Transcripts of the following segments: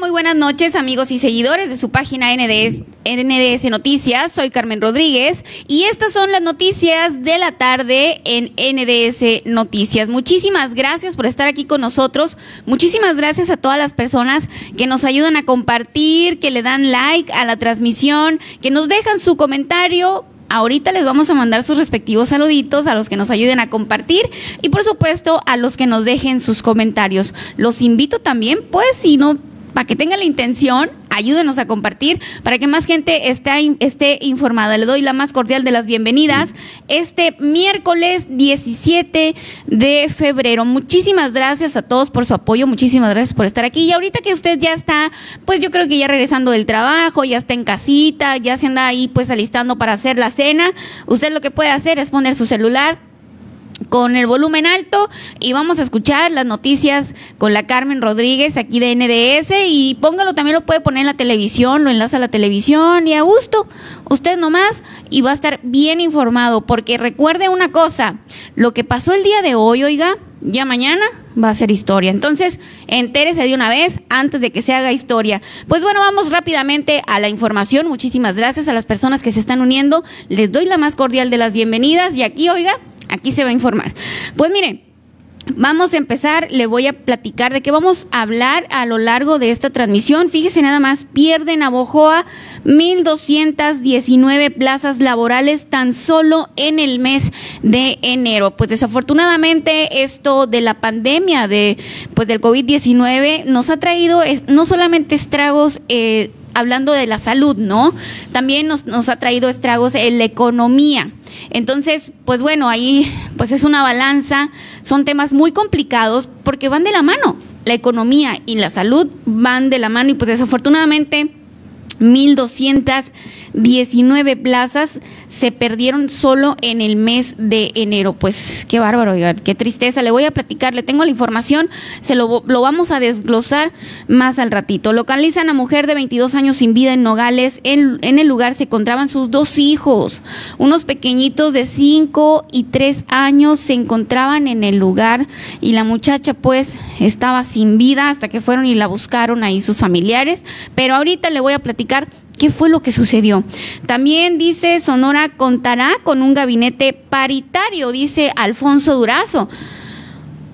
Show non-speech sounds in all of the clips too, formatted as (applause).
Muy buenas noches, amigos y seguidores de su página NDS, NDS Noticias. Soy Carmen Rodríguez y estas son las noticias de la tarde en NDS Noticias. Muchísimas gracias por estar aquí con nosotros. Muchísimas gracias a todas las personas que nos ayudan a compartir, que le dan like a la transmisión, que nos dejan su comentario Ahorita les vamos a mandar sus respectivos saluditos a los que nos ayuden a compartir y por supuesto a los que nos dejen sus comentarios. Los invito también, pues si no, para que tengan la intención ayúdenos a compartir para que más gente esté, esté informada. Le doy la más cordial de las bienvenidas este miércoles 17 de febrero. Muchísimas gracias a todos por su apoyo, muchísimas gracias por estar aquí. Y ahorita que usted ya está, pues yo creo que ya regresando del trabajo, ya está en casita, ya se anda ahí pues alistando para hacer la cena, usted lo que puede hacer es poner su celular con el volumen alto y vamos a escuchar las noticias con la Carmen Rodríguez aquí de NDS y póngalo, también lo puede poner en la televisión, lo enlaza a la televisión y a gusto, usted nomás y va a estar bien informado porque recuerde una cosa, lo que pasó el día de hoy, oiga, ya mañana va a ser historia. Entonces, entérese de una vez antes de que se haga historia. Pues bueno, vamos rápidamente a la información. Muchísimas gracias a las personas que se están uniendo. Les doy la más cordial de las bienvenidas y aquí, oiga, Aquí se va a informar. Pues miren, Vamos a empezar, le voy a platicar de qué vamos a hablar a lo largo de esta transmisión. Fíjese nada más, pierden a Bojoa 1.219 plazas laborales tan solo en el mes de enero. Pues desafortunadamente esto de la pandemia de, pues del COVID-19 nos ha traído no solamente estragos eh, hablando de la salud, ¿no? También nos, nos ha traído estragos en la economía. Entonces, pues bueno, ahí pues es una balanza, son temas muy complicados porque van de la mano. La economía y la salud van de la mano y pues desafortunadamente 1.219 plazas se perdieron solo en el mes de enero. Pues qué bárbaro, qué tristeza. Le voy a platicar, le tengo la información, se lo, lo, vamos a desglosar más al ratito. Localizan a mujer de 22 años sin vida en Nogales. En, en el lugar se encontraban sus dos hijos, unos pequeñitos de 5 y 3 años se encontraban en el lugar y la muchacha pues estaba sin vida hasta que fueron y la buscaron ahí sus familiares. Pero ahorita le voy a platicar qué fue lo que sucedió. También dice Sonora contará con un gabinete paritario, dice Alfonso Durazo.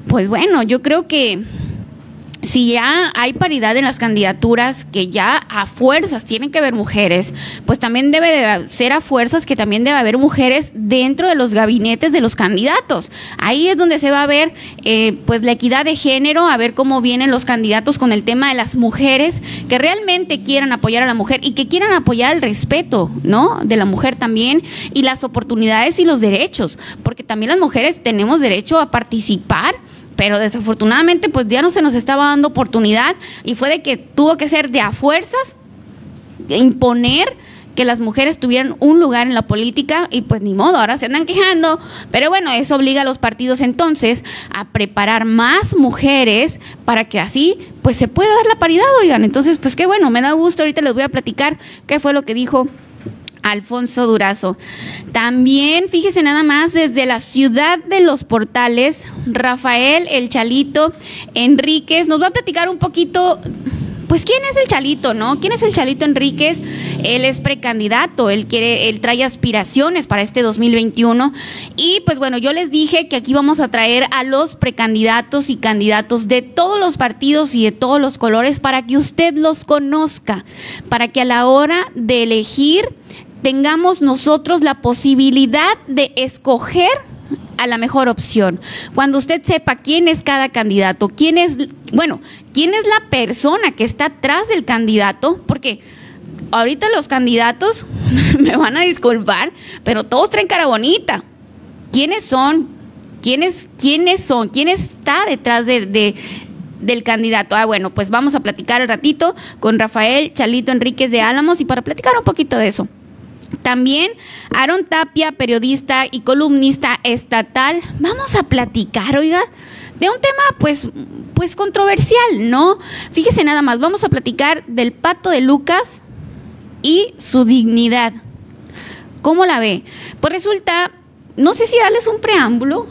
Pues bueno, yo creo que si ya hay paridad en las candidaturas, que ya a fuerzas tienen que haber mujeres, pues también debe de ser a fuerzas que también debe haber mujeres dentro de los gabinetes de los candidatos. Ahí es donde se va a ver eh, pues la equidad de género, a ver cómo vienen los candidatos con el tema de las mujeres que realmente quieran apoyar a la mujer y que quieran apoyar el respeto, ¿no? De la mujer también y las oportunidades y los derechos, porque también las mujeres tenemos derecho a participar pero desafortunadamente pues ya no se nos estaba dando oportunidad y fue de que tuvo que ser de a fuerzas imponer que las mujeres tuvieran un lugar en la política y pues ni modo, ahora se andan quejando, pero bueno, eso obliga a los partidos entonces a preparar más mujeres para que así pues se pueda dar la paridad, oigan, entonces pues qué bueno, me da gusto, ahorita les voy a platicar qué fue lo que dijo Alfonso Durazo. También, fíjese nada más, desde la ciudad de los portales, Rafael El Chalito Enríquez nos va a platicar un poquito pues quién es el Chalito, ¿no? ¿Quién es el Chalito Enríquez? Él es precandidato, él quiere, él trae aspiraciones para este 2021 y pues bueno, yo les dije que aquí vamos a traer a los precandidatos y candidatos de todos los partidos y de todos los colores para que usted los conozca, para que a la hora de elegir tengamos nosotros la posibilidad de escoger a la mejor opción. Cuando usted sepa quién es cada candidato, quién es, bueno, quién es la persona que está atrás del candidato, porque ahorita los candidatos (laughs) me van a disculpar, pero todos traen cara bonita. ¿Quiénes son? ¿Quiénes, quiénes son? ¿Quién está detrás de, del candidato. Ah, bueno, pues vamos a platicar el ratito con Rafael Chalito Enríquez de Álamos y para platicar un poquito de eso. También Aaron Tapia, periodista y columnista estatal. Vamos a platicar, oiga, de un tema pues, pues controversial, ¿no? Fíjese nada más, vamos a platicar del pato de Lucas y su dignidad. ¿Cómo la ve? Pues resulta, no sé si darles un preámbulo,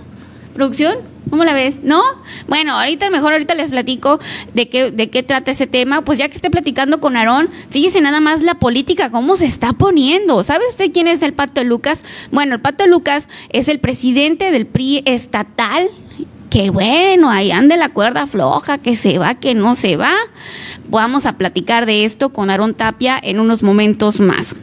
producción? ¿Cómo la ves? ¿No? Bueno, ahorita mejor ahorita les platico de qué, de qué trata ese tema. Pues ya que esté platicando con Aarón, fíjese nada más la política, cómo se está poniendo. ¿Sabe usted quién es el Pato Lucas? Bueno, el Pato Lucas es el presidente del PRI estatal. Qué bueno, ahí ande la cuerda floja, que se va, que no se va. Vamos a platicar de esto con Aarón Tapia en unos momentos más.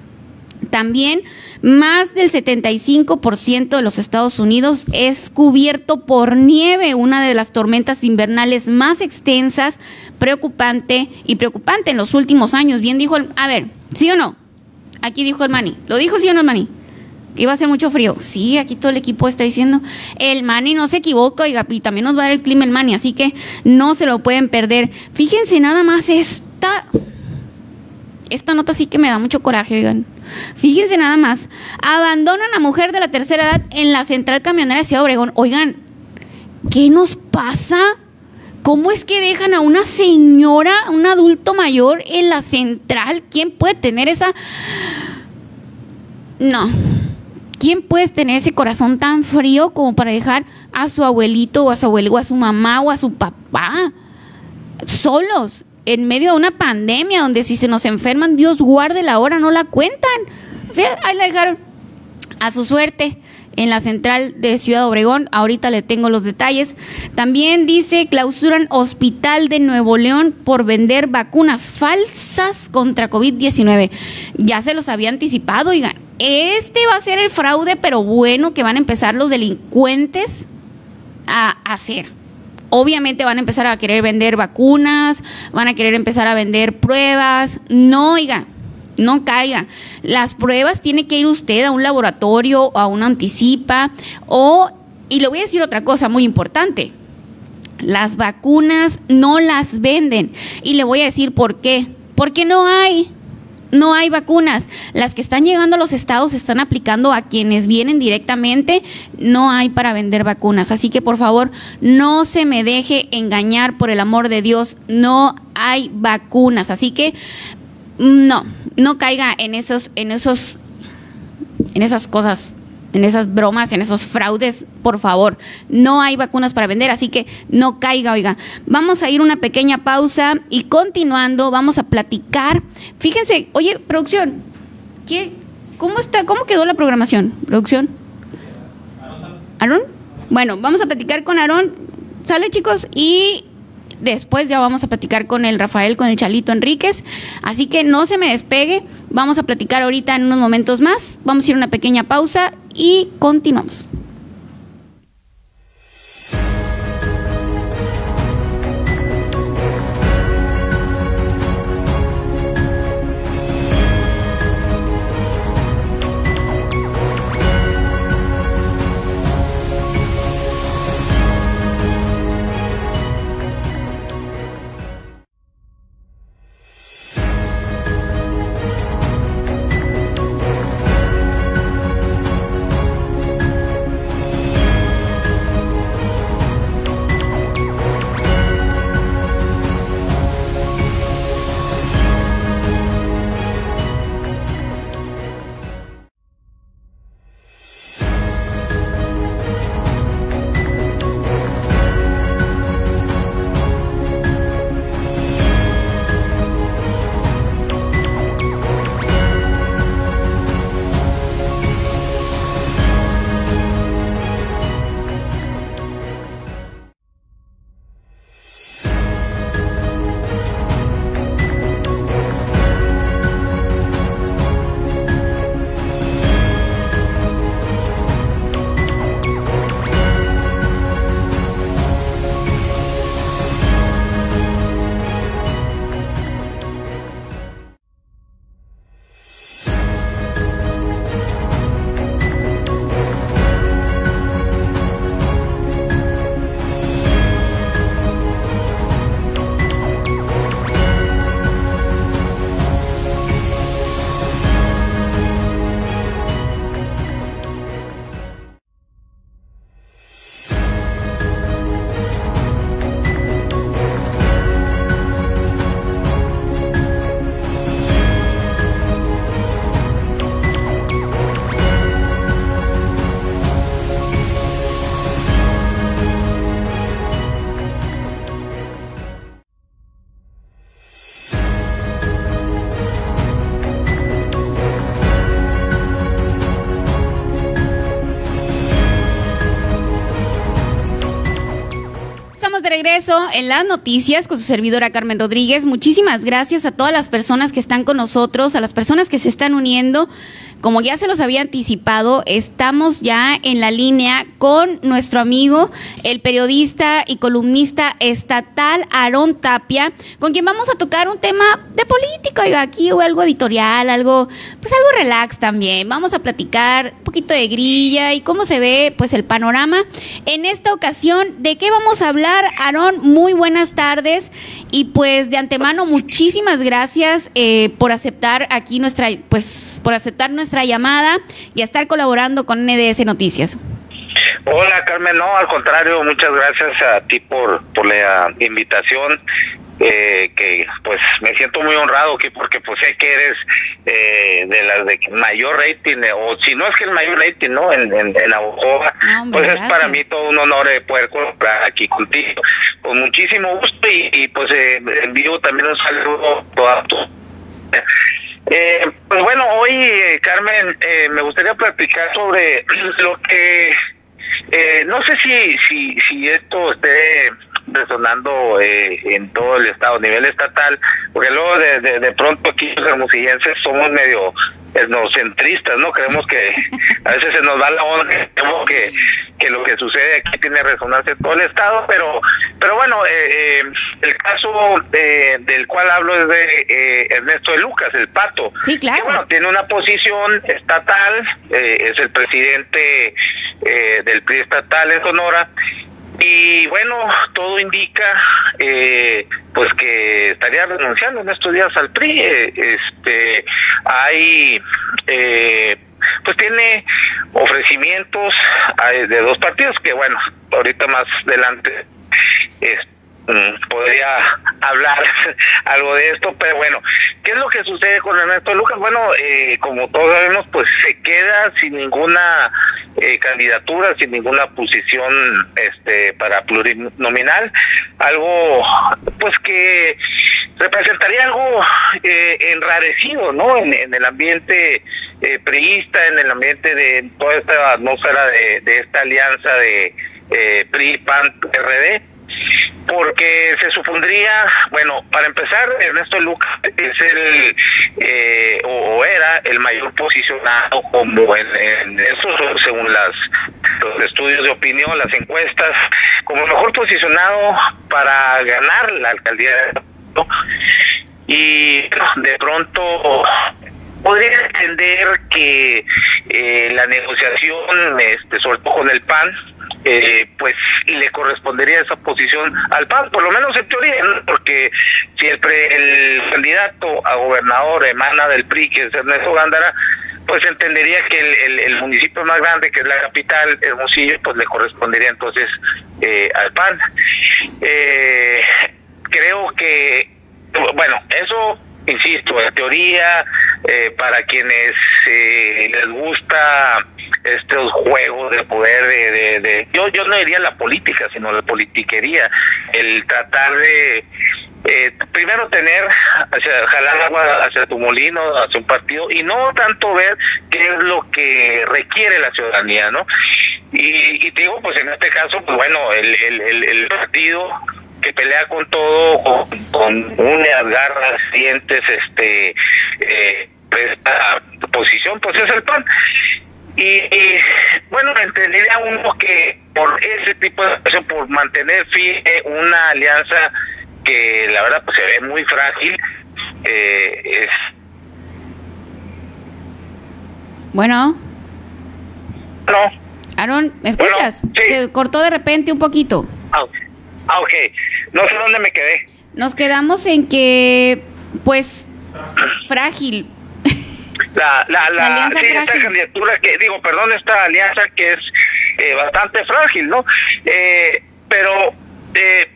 También más del 75% de los Estados Unidos es cubierto por nieve, una de las tormentas invernales más extensas, preocupante y preocupante en los últimos años. Bien dijo el, a ver, ¿sí o no? Aquí dijo el Mani. ¿Lo dijo sí o no el Mani? Iba a hacer mucho frío. Sí, aquí todo el equipo está diciendo. El Mani no se equivoca, oiga, y también nos va a dar el clima el Mani, así que no se lo pueden perder. Fíjense nada más esta esta nota sí que me da mucho coraje, oigan. Fíjense nada más. Abandonan a mujer de la tercera edad en la central camionera de Ciudad Obregón. Oigan, ¿qué nos pasa? ¿Cómo es que dejan a una señora, un adulto mayor en la central? ¿Quién puede tener esa... No. ¿Quién puede tener ese corazón tan frío como para dejar a su abuelito o a su abuelo o a su mamá o a su papá solos en medio de una pandemia donde si se nos enferman, Dios guarde la hora, no la cuentan. Ahí la dejaron a su suerte en la central de Ciudad Obregón. Ahorita le tengo los detalles. También dice, clausuran hospital de Nuevo León por vender vacunas falsas contra COVID-19. Ya se los había anticipado, oigan. Este va a ser el fraude, pero bueno, que van a empezar los delincuentes a hacer obviamente van a empezar a querer vender vacunas, van a querer empezar a vender pruebas. No, oiga, no caiga. Las pruebas tiene que ir usted a un laboratorio o a una anticipa o, y le voy a decir otra cosa muy importante. Las vacunas no las venden. Y le voy a decir por qué. Porque no hay no hay vacunas. Las que están llegando a los estados se están aplicando a quienes vienen directamente. No hay para vender vacunas. Así que por favor, no se me deje engañar por el amor de Dios. No hay vacunas. Así que no, no caiga en esos, en esos, en esas cosas en esas bromas, en esos fraudes, por favor. No hay vacunas para vender, así que no caiga, oiga. Vamos a ir una pequeña pausa y continuando vamos a platicar. Fíjense, oye, producción, ¿qué, ¿cómo está? ¿Cómo quedó la programación? Producción. ¿Aaron? Bueno, vamos a platicar con Aarón. Sale, chicos, y Después ya vamos a platicar con el Rafael, con el Chalito Enríquez. Así que no se me despegue. Vamos a platicar ahorita en unos momentos más. Vamos a ir a una pequeña pausa y continuamos. Regreso en las noticias con su servidora Carmen Rodríguez. Muchísimas gracias a todas las personas que están con nosotros, a las personas que se están uniendo. Como ya se los había anticipado, estamos ya en la línea con nuestro amigo, el periodista y columnista estatal Aarón Tapia, con quien vamos a tocar un tema de política, oiga, aquí o algo editorial, algo, pues algo relax también. Vamos a platicar un poquito de grilla y cómo se ve pues el panorama. En esta ocasión, ¿de qué vamos a hablar? Aarón, muy buenas tardes y pues de antemano muchísimas gracias eh, por aceptar aquí nuestra, pues por aceptar nuestra llamada y estar colaborando con NDS Noticias. Hola Carmen, no, al contrario, muchas gracias a ti por, por la invitación. Eh, que pues me siento muy honrado aquí porque pues sé que eres eh, de las de mayor rating o si no es que el mayor rating no en, en, en pues es para mí todo un honor poder colaborar aquí contigo. Con muchísimo gusto y, y pues eh, envío también un saludo a tu eh, pues bueno, hoy, eh, Carmen, eh, me gustaría platicar sobre (clears throat) lo que, eh, no sé si, si, si esto esté resonando eh, en todo el estado, a nivel estatal, porque luego de, de, de pronto aquí los hermosillenses somos medio etnocentristas, ¿no? Creemos que a veces se nos va la onda, creemos que, que lo que sucede aquí tiene resonancia en todo el estado, pero pero bueno, eh, eh, el caso eh, del cual hablo es de eh, Ernesto de Lucas, el pato. Sí, claro. Que, bueno, tiene una posición estatal, eh, es el presidente eh, del PRI estatal en Sonora, y bueno, todo indica eh, pues que estaría renunciando en estos días al PRI. Eh, este, hay, eh, pues tiene ofrecimientos eh, de dos partidos que bueno, ahorita más adelante este, podría hablar (laughs) algo de esto, pero bueno, ¿qué es lo que sucede con Ernesto Lucas? Bueno, eh, como todos sabemos, pues se queda sin ninguna eh, candidatura, sin ninguna posición este para plurinominal, algo pues que representaría algo eh, enrarecido, ¿no? En, el ambiente eh, priista, en el ambiente de toda esta atmósfera de, de esta alianza de eh, PRI, PAN, PRD porque se supondría, bueno, para empezar, Ernesto Lucas es el, eh, o, era el mayor posicionado como en, en eso, según las los estudios de opinión, las encuestas, como el mejor posicionado para ganar la alcaldía de ¿no? y de pronto podría entender que eh, la negociación, este, sobre todo con el PAN, eh, pues le correspondería esa posición al PAN, por lo menos en teoría, ¿no? porque si el, el candidato a gobernador emana del PRI, que es Ernesto Gándara, pues entendería que el, el, el, municipio más grande, que es la capital, Hermosillo, pues le correspondería entonces eh, al PAN. Eh, creo que, bueno, eso, insisto, en teoría, eh, para quienes eh, les gusta estos juegos de poder de, de, de, yo yo no diría la política sino la politiquería el tratar de eh, primero tener hacia jalar agua hacia tu molino hacia un partido y no tanto ver qué es lo que requiere la ciudadanía no y, y te digo pues en este caso pues bueno el, el, el, el partido que pelea con todo con, con uñas garras dientes este eh, esta posición pues es el PAN y, y, bueno, entendería uno que por ese tipo de situación, por mantener firme una alianza que la verdad pues se ve muy frágil, eh, es... Bueno. No. Aaron, ¿me escuchas? Bueno, sí. Se cortó de repente un poquito. Ah, ah, ok. No sé dónde me quedé. Nos quedamos en que, pues, frágil, la, la, la, la sí, esta candidatura que, digo, perdón, esta alianza que es eh, bastante frágil, ¿no? Eh, pero eh,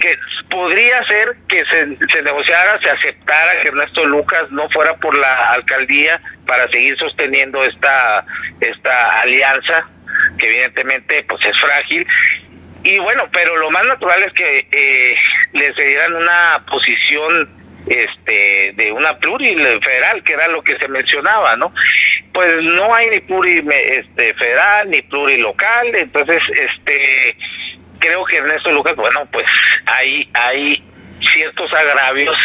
que podría ser que se, se negociara, se aceptara que Ernesto Lucas no fuera por la alcaldía para seguir sosteniendo esta, esta alianza, que evidentemente pues es frágil, y bueno, pero lo más natural es que eh, le cedieran una posición este de una pluri federal que era lo que se mencionaba no pues no hay ni pluri este federal ni pluri local entonces este creo que Ernesto Lucas, bueno, pues hay, hay ciertos agravios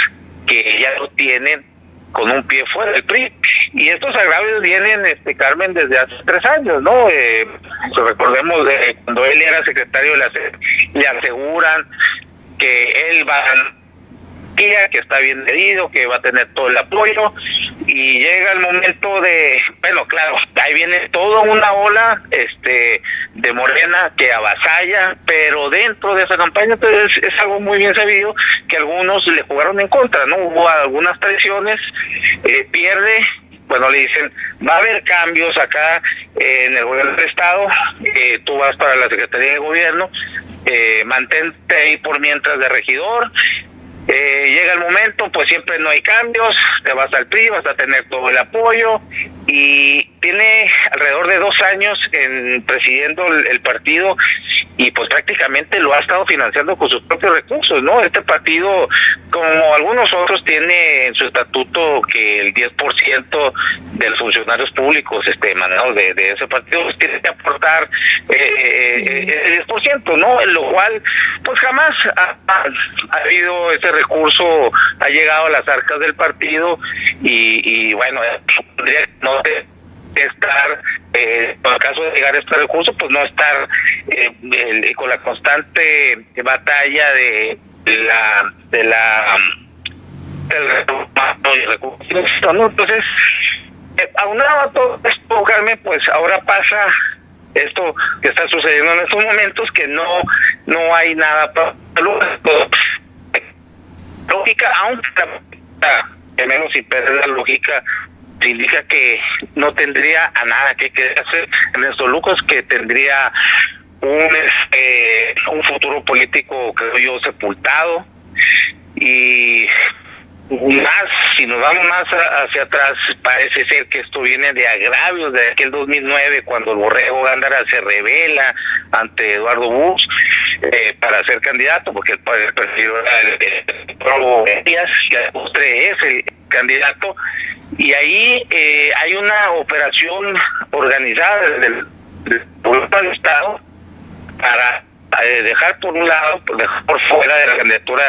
que ya lo tienen con un pie fuera del PRI. Y estos agravios vienen, este Carmen, desde hace tres años, ¿no? Eh, recordemos de cuando él era secretario la le aseguran que él va que está bien medido, que va a tener todo el apoyo y llega el momento de, bueno, claro, ahí viene toda una ola este de Morena que avasalla, pero dentro de esa campaña pues, es, algo muy bien sabido que algunos le jugaron en contra, ¿no? Hubo algunas traiciones, eh, pierde bueno, le dicen, va a haber cambios acá en el gobierno del Estado, eh, tú vas para la Secretaría de Gobierno, eh, mantente ahí por mientras de regidor, eh, llega el momento, pues siempre no hay cambios, te vas al PRI, vas a tener todo el apoyo y tiene alrededor de dos años en presidiendo el, partido y pues prácticamente lo ha estado financiando con sus propios recursos, ¿no? Este partido, como algunos otros, tiene en su estatuto que el 10% de los funcionarios públicos este emanados de, ese partido pues, tiene que aportar eh, eh, el 10%, ¿no? En lo cual, pues jamás ha, habido ese recurso, ha llegado a las arcas del partido y, y bueno, no estar, eh, en caso de llegar a este recurso, pues no estar eh, con la constante batalla de, la de la del recurso, ¿no? Entonces, eh, aunado a todo esto, Carmen, pues ahora pasa esto que está sucediendo en estos momentos que no no hay nada para lógica aunque al menos sin perder la lógica indica que no tendría a nada que en estos lucros, que tendría un, este, un futuro político, creo yo, sepultado. Y más, si nos vamos más hacia atrás, parece ser que esto viene de agravios de aquel 2009, cuando el Borrego Gándara se revela ante Eduardo Bush eh, para ser candidato, porque el, el era el, el, Díaz, que es el candidato, y ahí eh, hay una operación organizada desde el, del Estado para eh, dejar por un lado, dejar por fuera de la candidatura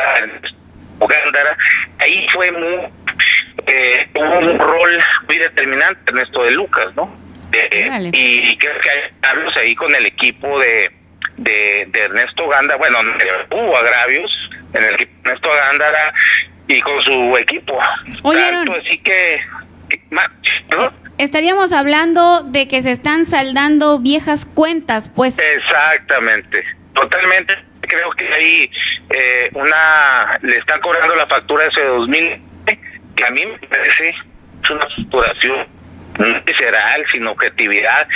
Ugándara, ahí fue muy, eh, un rol muy determinante en esto de Lucas, ¿no? Eh, y creo que hay agravios ahí con el equipo de, de, Ernesto Gándara, bueno, hubo agravios en el equipo de Ernesto Gándara y con su equipo. Tanto así que... Estaríamos hablando de que se están saldando viejas cuentas, pues. Exactamente, totalmente creo que ahí eh, una le están cobrando la factura ese 2000 que a mí me parece es una facturación no visceral sin objetividad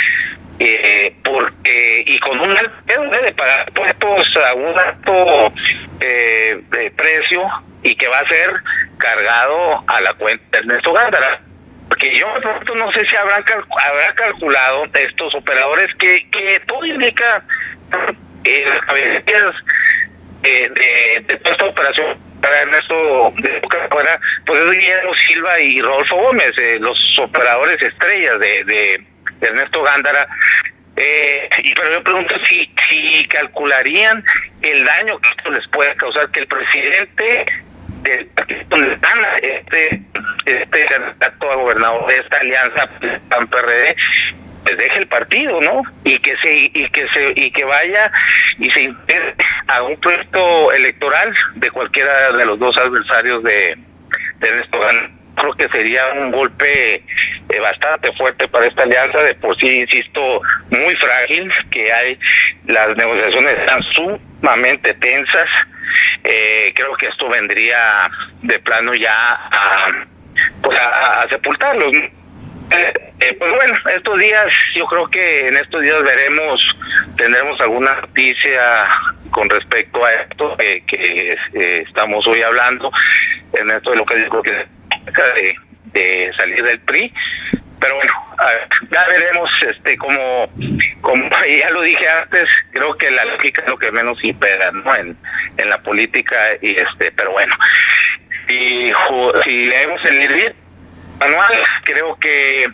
eh, porque y con un alto de pagar puestos a un alto eh, precio y que va a ser cargado a la cuenta de Ernesto Gándara. Porque yo no sé si habrán habrá calculado estos operadores que, que todo indica eh, las cabeceras eh, de, de, toda esta operación para Ernesto de pues es Guillermo Silva y Rodolfo Gómez, eh, los operadores estrellas de, de, Ernesto Gándara. Eh, y pero yo pregunto si, si calcularían el daño que esto les puede causar, que el presidente del partido este, este candidato a gobernador de esta alianza PAN-PRD pues deje el partido, ¿no? Y que se y que se y que vaya y se integre a un proyecto electoral de cualquiera de los dos adversarios de de Ernesto Creo que sería un golpe eh, bastante fuerte para esta alianza, de por sí, insisto, muy frágil, que hay, las negociaciones están sumamente tensas. Eh, creo que esto vendría de plano ya a, pues a, sepultarlos. Eh, eh, pues bueno, estos días, yo creo que en estos días veremos, tendremos alguna noticia con respecto a esto que eh, estamos hoy hablando, en esto de lo que digo que de, de salir del PRI. Pero bueno, ya veremos este como, como (laughs) ya lo dije antes, creo que la lógica es lo que menos impera ¿no? en, en la política y este, pero bueno, y si leemos el manual, creo que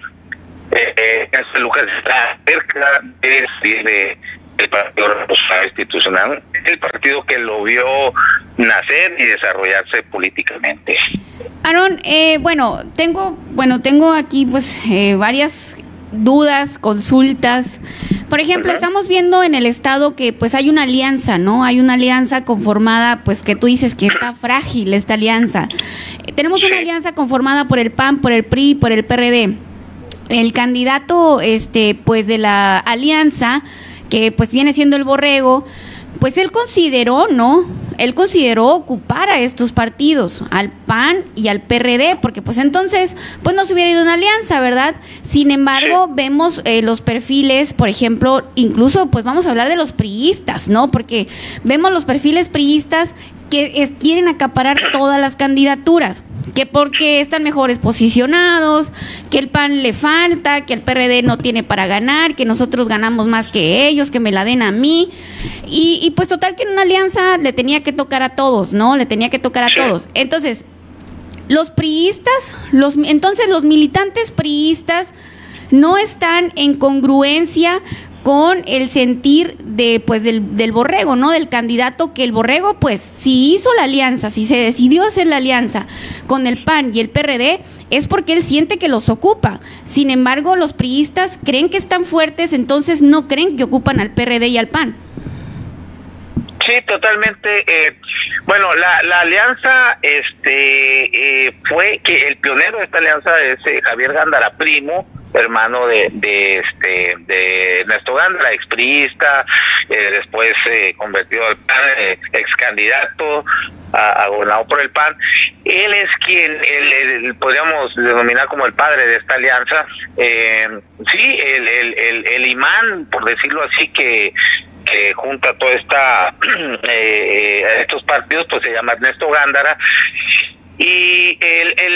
eh, este lugar está cerca de, el Partido Revolucionario Institucional, el partido que lo vio nacer y desarrollarse políticamente. Aaron, eh, bueno, tengo, bueno, tengo aquí pues eh, varias dudas, consultas. Por ejemplo, estamos viendo en el estado que pues hay una alianza, ¿no? Hay una alianza conformada, pues que tú dices que está frágil esta alianza. tenemos una alianza conformada por el PAN, por el PRI, por el PRD. El candidato, este, pues de la alianza, que pues viene siendo el borrego, pues él consideró, ¿no? Él consideró ocupar a estos partidos, al PAN y al PRD, porque pues entonces, pues no se hubiera ido una alianza, ¿verdad? Sin embargo, vemos eh, los perfiles, por ejemplo, incluso pues vamos a hablar de los priistas, ¿no? Porque vemos los perfiles priistas que quieren acaparar todas las candidaturas que porque están mejores posicionados, que el PAN le falta, que el PRD no tiene para ganar, que nosotros ganamos más que ellos, que me la den a mí. Y, pues total que en una alianza le tenía que tocar a todos, ¿no? Le tenía que tocar a todos. Entonces, los priistas, los, entonces los militantes priistas no están en congruencia con el sentir de pues del, del, borrego, ¿no? Del candidato que el borrego, pues, si hizo la alianza, si se decidió hacer la alianza con el PAN y el PRD, es porque él siente que los ocupa. Sin embargo, los priistas creen que están fuertes, entonces no creen que ocupan al PRD y al PAN. Sí, totalmente. Eh, bueno, la, la alianza este eh, fue que el pionero de esta alianza es eh, Javier Gándara Primo, hermano de, de este de Ernesto Gándara, expriista, eh, después eh, convertido al PAN, eh, ex candidato a, gobernador por el PAN. Él es quien el, podríamos denominar como el padre de esta alianza. Eh, sí, el, el, el, imán, por decirlo así, que que junta toda esta (clears throat) eh, estos partidos pues se llama Ernesto Gándara y el, el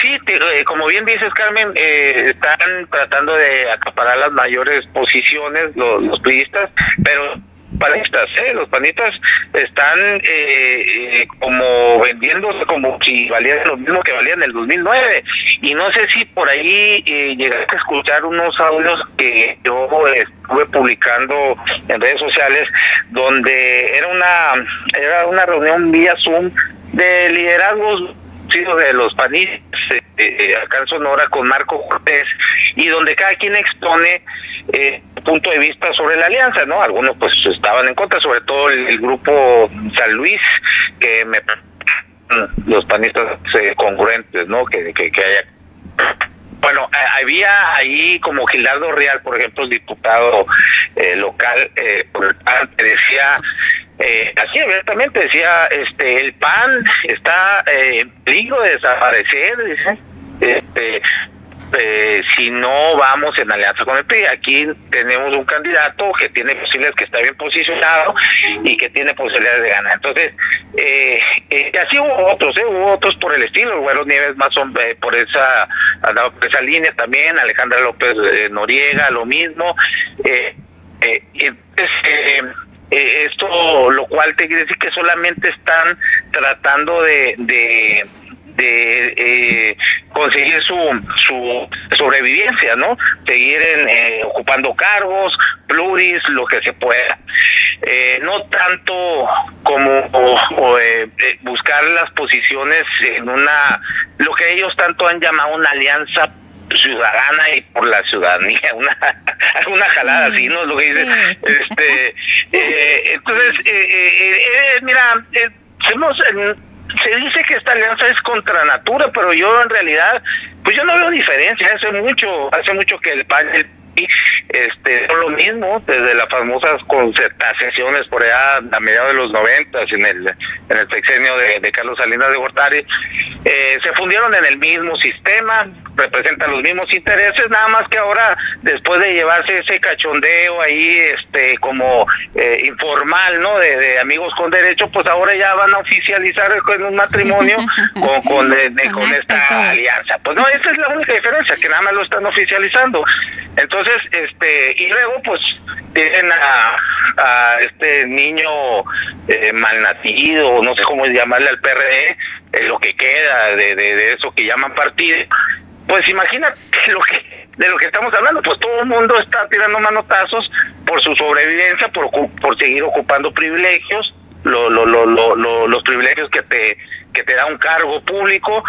sí, eh, como bien dices Carmen, eh, están tratando de acaparar las mayores posiciones los, los pero panistas, ¿eh? los panistas están eh, eh, como vendiéndose como si valían lo mismo que valían en el 2009 y no sé si por ahí eh, llegaste a escuchar unos audios que yo estuve publicando en redes sociales donde era una era una reunión vía Zoom de liderazgos de los panistas eh, eh, acá Sonora con Marco Cortés y donde cada quien expone eh, punto de vista sobre la alianza, ¿no? Algunos pues estaban en contra, sobre todo el, grupo San Luis, que me los panistas eh, congruentes, ¿no? Que, que, que haya bueno, había ahí como Gilardo Real, por ejemplo, el diputado eh, local, eh, por el PAN, decía, eh, así abiertamente decía, este, el PAN está en peligro de desaparecer, este, eh, si no vamos en alianza con el PRI. Aquí tenemos un candidato que tiene posibilidades, que está bien posicionado y que tiene posibilidades de ganar. Entonces, eh, eh, así hubo otros, eh, hubo otros por el estilo, Güero Nieves más hombre, por esa, por esa línea también, Alejandra López Noriega, lo mismo. entonces, esto lo cual te quiere decir que solamente están tratando de, de de eh, conseguir su, su sobrevivencia, ¿no? Seguir en, eh, ocupando cargos, pluris, lo que se pueda. Eh, no tanto como buscar las posiciones en una, lo que ellos tanto han llamado una alianza ciudadana y por la ciudadanía, (laughs) una una jalada así, ¿no? Lo que dice, este, entonces, mira, hemos se dice que esta alianza es contra natura, pero yo en realidad, pues yo no veo diferencia. Hace mucho, hace mucho que el PAN este lo mismo desde las famosas concertaciones por allá a mediados de los noventas en el en el sexenio de, Carlos Salinas de Gortari eh, se fundieron en el mismo sistema representan los mismos intereses, nada más que ahora, después de llevarse ese cachondeo ahí, este, como eh, informal, ¿no? De, amigos con derecho, pues ahora ya van a oficializar en un matrimonio (laughs) con, con, con esta alianza. Pues no, esa es la única diferencia, que nada más lo están oficializando. Entonces, este, y luego, pues, tienen a, este niño eh, malnacido, no sé cómo llamarle al PRD, eh, lo que queda de, de, de, eso que llaman partido, pues imagínate lo que de lo que estamos hablando, pues todo el mundo está tirando manotazos por su sobrevivencia, por, por seguir ocupando privilegios, lo, lo, lo, los privilegios que te, que te da un cargo público.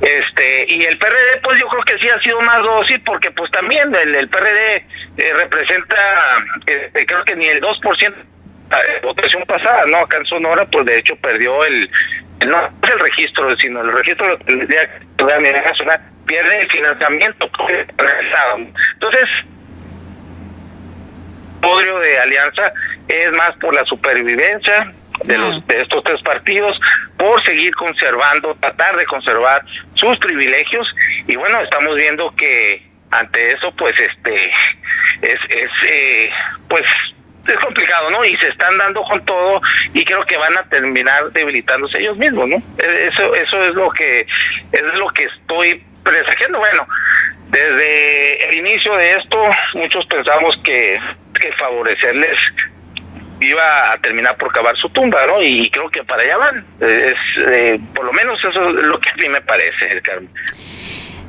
Este, y el PRD, pues yo creo que sí ha sido más dócil, porque pues también el, el PRD eh, representa, este, creo que ni el 2% de votación pasada, ¿no? Acá en Sonora, pues de hecho perdió el, no es el registro, sino el registro de la Nacional, pierde el financiamiento por el. Entonces, podrio de alianza es más por la supervivencia de los de estos tres partidos por seguir conservando tratar de conservar sus privilegios y bueno estamos viendo que ante eso pues este es es eh, pues es complicado, ¿no? Y se están dando con todo y creo que van a terminar debilitándose ellos mismos, ¿no? E, eso eso es lo que es lo que estoy presagiando. Bueno, desde el inicio de esto muchos pensamos que, que favorecerles iba a terminar por cavar su tumba, ¿no? Y creo que para allá van. Es, eh, por lo menos eso es lo que a mí me parece, Carmen.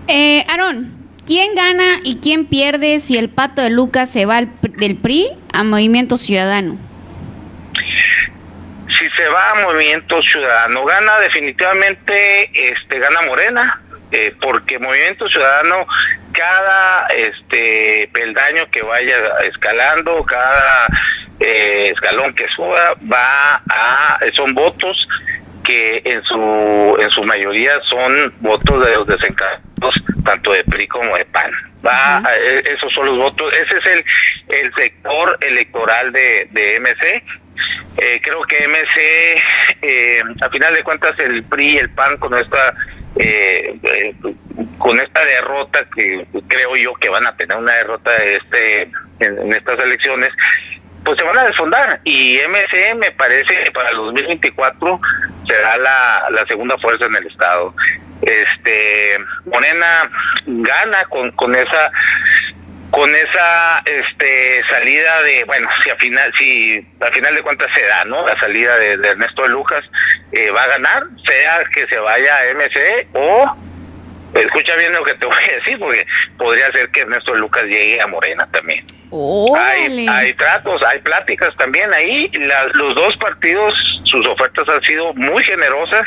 Eh, Aarón, ¿quién gana y quién pierde si el pato de Lucas se va del PRI a Movimiento Ciudadano? Si se va a Movimiento Ciudadano, gana definitivamente, este, gana Morena, eh, porque Movimiento Ciudadano cada este peldaño que vaya escalando, cada eh, escalón que suba va a son votos que en su en su mayoría son votos de los desencantados tanto de PRI como de PAN va e, esos son los votos. Ese es el el sector electoral de, de MC eh, creo que MC eh, a final de cuentas el PRI y el PAN con esta eh, eh, con esta derrota que creo yo que van a tener una derrota este en estas elecciones pues se van a desfondar y MC me parece que para el 2024 será la, la segunda fuerza en el estado. Este Morena gana con con esa con esa este salida de bueno si a final si a final de cuentas se da no la salida de, Ernesto Lucas eh, va a ganar sea que se vaya a MC o escucha bien lo que te voy a decir porque podría ser que Ernesto Lucas llegue a Morena también hay, hay, tratos, hay pláticas también ahí. los dos partidos, sus ofertas han sido muy generosas.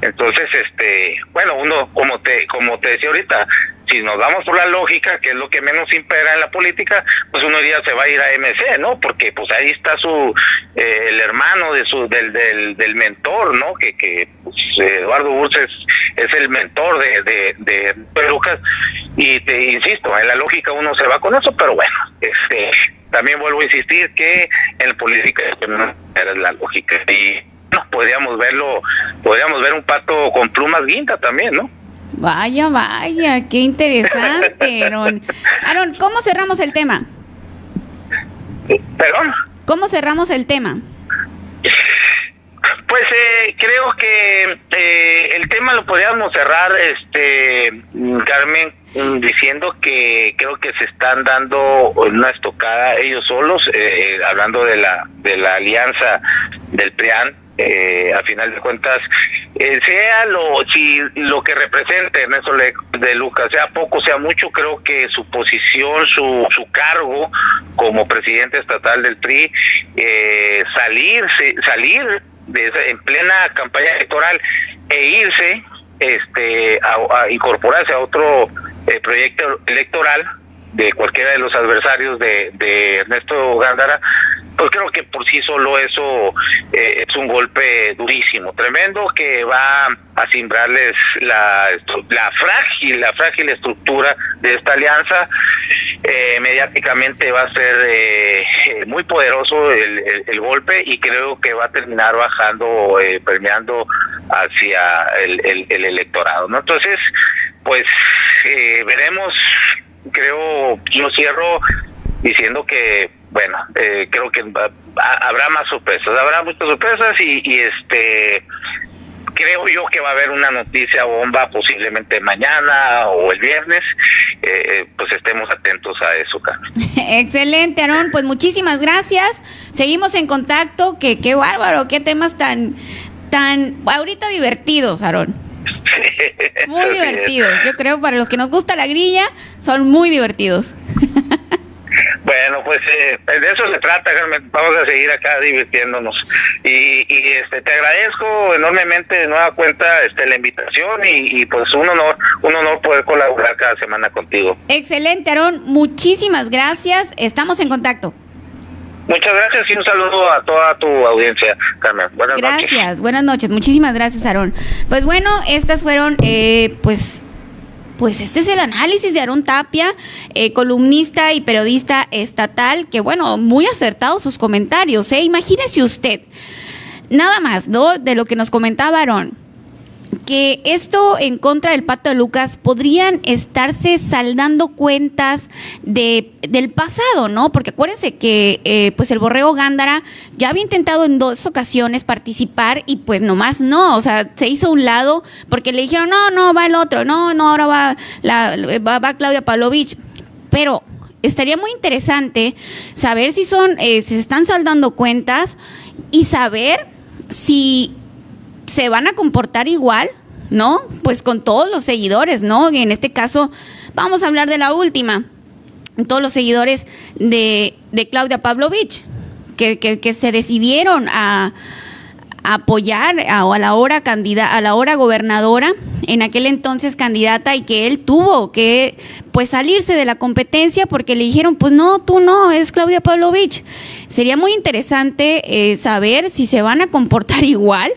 Entonces, este, bueno, uno, como te, como te decía ahorita, si nos vamos por la lógica, que es lo que menos impera en la política, pues uno día se va a ir a MC, ¿no? Porque pues ahí está su eh, el hermano de su del, del, del mentor, ¿no? Que, que pues, Eduardo Burse es, el mentor de, de, de, y te insisto, en la lógica uno se va con eso, pero bueno, este también vuelvo a insistir que en política no era la lógica y podríamos verlo, podríamos ver un pato con plumas guinda también, ¿no? Vaya, vaya, qué interesante, (laughs) Aaron. Aaron, ¿cómo cerramos el tema? ¿Perdón? ¿Cómo cerramos el tema? Pues eh, creo que eh, el tema lo podríamos cerrar, este, Carmen, diciendo que creo que se están dando una estocada ellos solos, eh, hablando de la de la alianza del PRIAN eh, a final de cuentas, eh, sea lo si lo que represente Ernesto de Lucas, sea poco, sea mucho, creo que su posición, su, su cargo como presidente estatal del PRI, eh, salirse, salir de en plena campaña electoral e irse este a, incorporarse a otro eh, proyecto electoral de cualquiera de los adversarios de, de Ernesto Gándara, pues creo que por sí solo eso eh, es un golpe durísimo, tremendo, que va a simbrarles la, la frágil, la frágil estructura de esta alianza. Eh, mediáticamente va a ser eh, muy poderoso el, golpe y creo que va a terminar bajando, eh, permeando hacia el, el, el electorado. ¿no? Entonces, pues veremos, creo, yo cierro diciendo que bueno, eh, creo que habrá más sorpresas, habrá muchas sorpresas y, este creo yo que va a haber una noticia bomba posiblemente mañana o el viernes, eh, pues estemos atentos a eso, Carmen. (laughs) Excelente, Aarón, pues muchísimas gracias, seguimos en contacto, que qué bárbaro, qué temas tan, tan, ahorita divertidos, Aarón. (laughs) muy divertidos, yo creo para los que nos gusta la grilla, son muy divertidos. (laughs) Bueno, pues eh, de eso se trata, Carmen. Vamos a seguir acá divirtiéndonos. Y, y este, te agradezco enormemente de nueva cuenta este, la invitación y, y, pues un honor, un honor poder colaborar cada semana contigo. Excelente, Aarón. Muchísimas gracias. Estamos en contacto. Muchas gracias y un saludo a toda tu audiencia, Carmen. Buenas gracias, noches. buenas noches. Muchísimas gracias, Aarón. Pues bueno, estas fueron, eh, pues pues este es el análisis de Aarón Tapia, eh, columnista y periodista estatal, que bueno, muy acertados sus comentarios. ¿eh? Imagínese usted, nada más, ¿no? De lo que nos comentaba Aarón que esto en contra del Pato de Lucas podrían estarse saldando cuentas de, del pasado, ¿no? Porque acuérdense que eh, pues el Borrego Gándara ya había intentado en dos ocasiones participar y pues nomás no, o sea, se hizo un lado porque le dijeron, no, no, va el otro, no, no, ahora va, la, va, va Claudia Pavlovich. Pero estaría muy interesante saber si son, eh, si se están saldando cuentas y saber si se van a comportar igual, ¿no? Pues con todos los seguidores, ¿no? En este caso, vamos a hablar de la última, todos los seguidores de, de Claudia Pavlovich, que, se decidieron a, apoyar a, a, la hora candida, a la hora gobernadora, en aquel entonces candidata, y que él tuvo que pues salirse de la competencia porque le dijeron, pues no, tú no, es Claudia Pavlovich. Sería muy interesante eh, saber si se van a comportar (laughs) igual,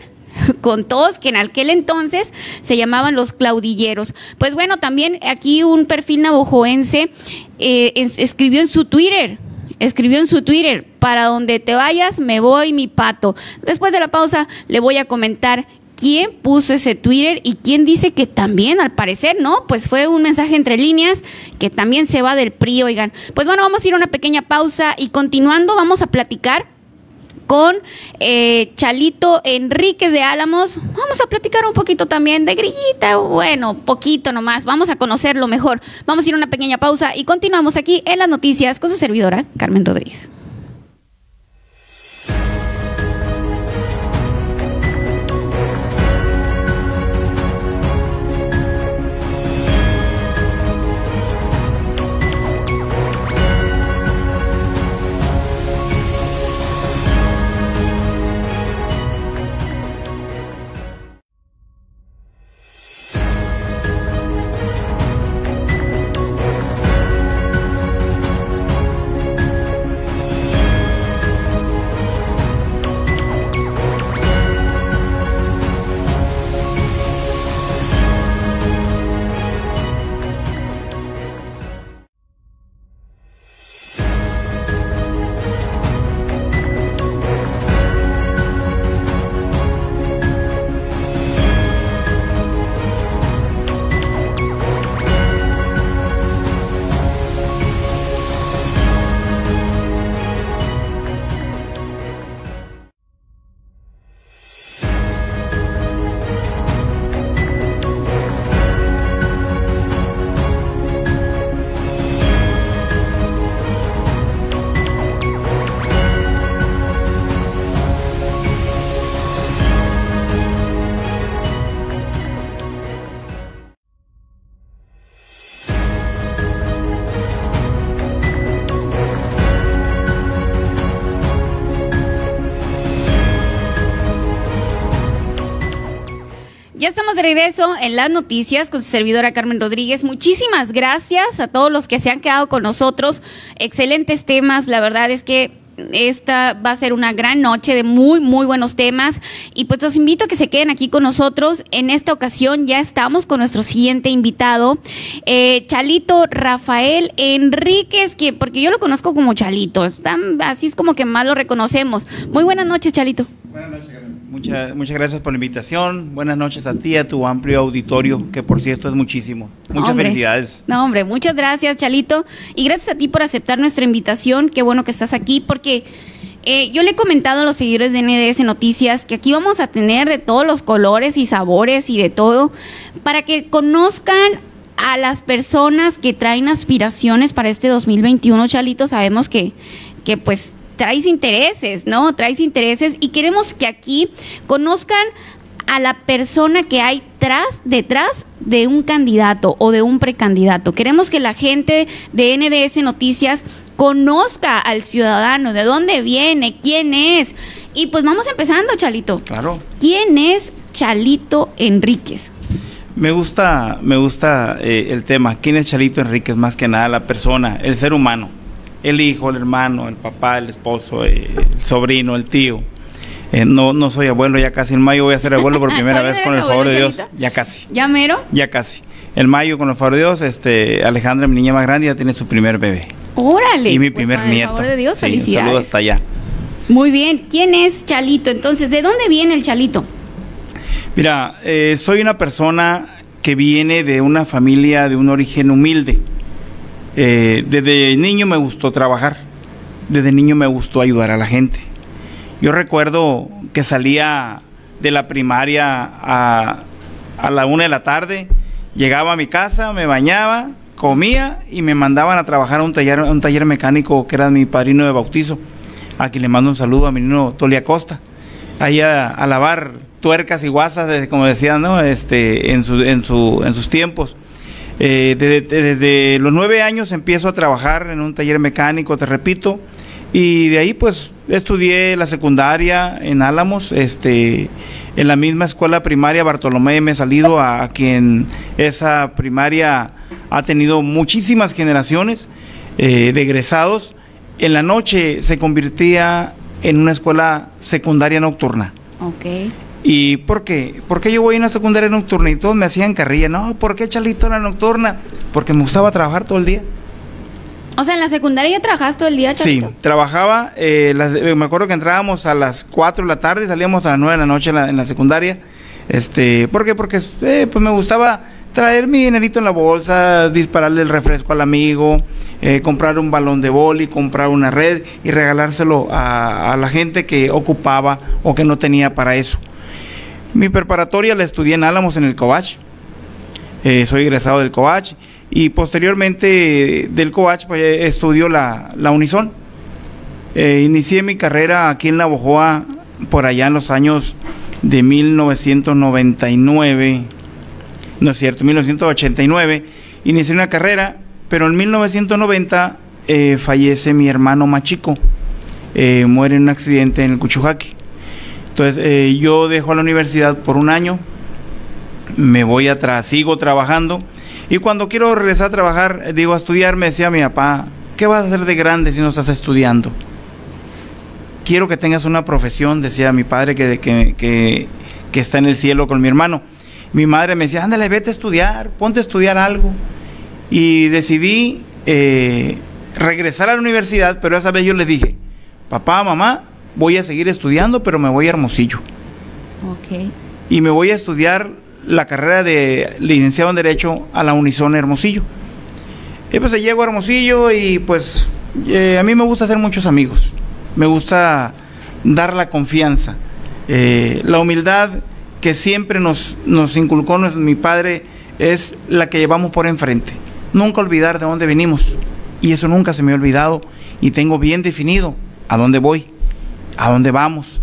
(laughs) con todos que en aquel entonces se llamaban los claudilleros. Pues bueno, también aquí un perfil navojoense eh, es, escribió en su Twitter, escribió en su Twitter, para donde te vayas me voy mi pato. Después de la pausa le voy a comentar quién puso ese Twitter y quién dice que también, al parecer, ¿no? Pues fue un mensaje entre líneas que también se va del PRI, oigan. Pues bueno, vamos a ir a una pequeña pausa y continuando vamos a platicar con eh, Chalito Enrique de Álamos. Vamos a platicar un poquito también de Grillita, bueno, poquito nomás. Vamos a conocerlo mejor. Vamos a ir a una pequeña pausa y continuamos aquí en las noticias con su servidora, Carmen Rodríguez. Ya estamos de regreso en las noticias con su servidora Carmen Rodríguez. Muchísimas gracias a todos los que se han quedado con nosotros. Excelentes temas. La verdad es que esta va a ser una gran noche de muy, muy buenos temas. Y pues los invito a que se queden aquí con nosotros. En esta ocasión ya estamos con nuestro siguiente invitado, eh, Chalito Rafael Enríquez, que porque yo lo conozco como Chalito. Así es como que más lo reconocemos. Muy buenas noches, Chalito. Buenas noches, Muchas, muchas gracias por la invitación. Buenas noches a ti, a tu amplio auditorio, que por cierto es muchísimo. Muchas hombre. felicidades. No, hombre, muchas gracias, Chalito. Y gracias a ti por aceptar nuestra invitación. Qué bueno que estás aquí, porque eh, yo le he comentado a los seguidores de NDS Noticias que aquí vamos a tener de todos los colores y sabores y de todo, para que conozcan a las personas que traen aspiraciones para este 2021, Chalito. Sabemos que, que pues traes intereses, ¿no? Traes intereses y queremos que aquí conozcan a la persona que hay tras, detrás de un candidato o de un precandidato. Queremos que la gente de NDS Noticias conozca al ciudadano, de dónde viene, quién es. Y pues vamos empezando, Chalito. Claro. ¿Quién es Chalito Enríquez? Me gusta, me gusta eh, el tema. ¿Quién es Chalito Enríquez? Más que nada la persona, el ser humano. El hijo, el hermano, el papá, el esposo, eh, el sobrino, el tío. Eh, no, no soy abuelo, ya casi. En mayo voy a ser abuelo por (laughs) primera vez con el favor de Dios. Ya casi. ¿Ya mero? Ya casi. En mayo, con el favor de Dios, este, Alejandra, mi niña más grande, ya tiene su primer bebé. Órale. Y mi Pues, primer nieto. favor de Dios, Sí, un felicidades. saludo hasta allá. Muy bien. ¿Quién es Chalito? Entonces, ¿de dónde viene el Chalito? Mira, eh, soy una persona que viene de una familia de un origen humilde. Eh, desde niño me gustó trabajar, desde niño me gustó ayudar a la gente. Yo recuerdo que salía de la primaria a, a la una de la tarde, llegaba a mi casa, me bañaba, comía y me mandaban a trabajar a un taller, a un taller mecánico que era mi padrino de bautizo. Aquí le mando un saludo a mi niño Toli Acosta. Ahí a, a lavar tuercas y guasas, eh, como decían, ¿no? Este, en, su, en, su, en sus tiempos. Eh, desde, los nueve años empiezo a trabajar en un taller mecánico, te repito, y de ahí pues estudié la secundaria en Álamos, este, en la misma escuela primaria Bartolomé me he salido a, quien esa primaria ha tenido muchísimas generaciones eh, de egresados. En la noche se convertía en una escuela secundaria nocturna. Ok. ¿Y por qué? ¿Por qué yo voy a una secundaria nocturna? Y todos me hacían carrilla. No, ¿por qué Chalito en la nocturna? Porque me gustaba trabajar todo el día. O sea, en la secundaria ya trabajas todo el día, Sí, Chalito. trabajaba, eh, las- eh, me acuerdo que entrábamos a las 4 de la tarde y salíamos a las 9 de la noche en la, en la secundaria. Este, ¿Por qué? Porque eh, pues me gustaba traer mi dinerito en la bolsa, dispararle el refresco al amigo, eh, comprar un balón de boli, comprar una red y regalárselo a, a la gente que ocupaba o que no tenía para eso. Mi preparatoria la estudié en Álamos, en el Covach. Eh, soy egresado del Covach y posteriormente del Covach pues, estudio la, la Unison. Eh, inicié mi carrera aquí en La Bojoa por allá en los años de 1999, no es cierto, 1989. Inicié una carrera, pero en 1990 eh, fallece mi hermano más chico. Eh, muere en un accidente en el Cuchujaque. Entonces eh, yo dejo la universidad por un año, me voy atrás, sigo trabajando y cuando quiero regresar a trabajar, eh, digo a estudiar, me decía mi papá, ¿qué vas a hacer de grande si no estás estudiando? Quiero que tengas una profesión, decía mi padre que, que, que, está en el cielo con mi hermano. Mi madre me decía, ándale, vete a estudiar, ponte a estudiar algo. Y decidí eh, regresar a la universidad, pero esa vez yo le dije, papá, mamá, voy a seguir estudiando, pero me voy a Hermosillo y me voy a estudiar la carrera de licenciado en Derecho a la Unison Hermosillo. Y pues llego a Hermosillo y pues eh, a mí me gusta hacer muchos amigos. Me gusta dar la confianza, eh, la humildad que siempre nos, nos inculcó mi padre es la que llevamos por enfrente. Nunca olvidar de dónde venimos. Y eso nunca se me ha olvidado y tengo bien definido a dónde voy, a dónde vamos.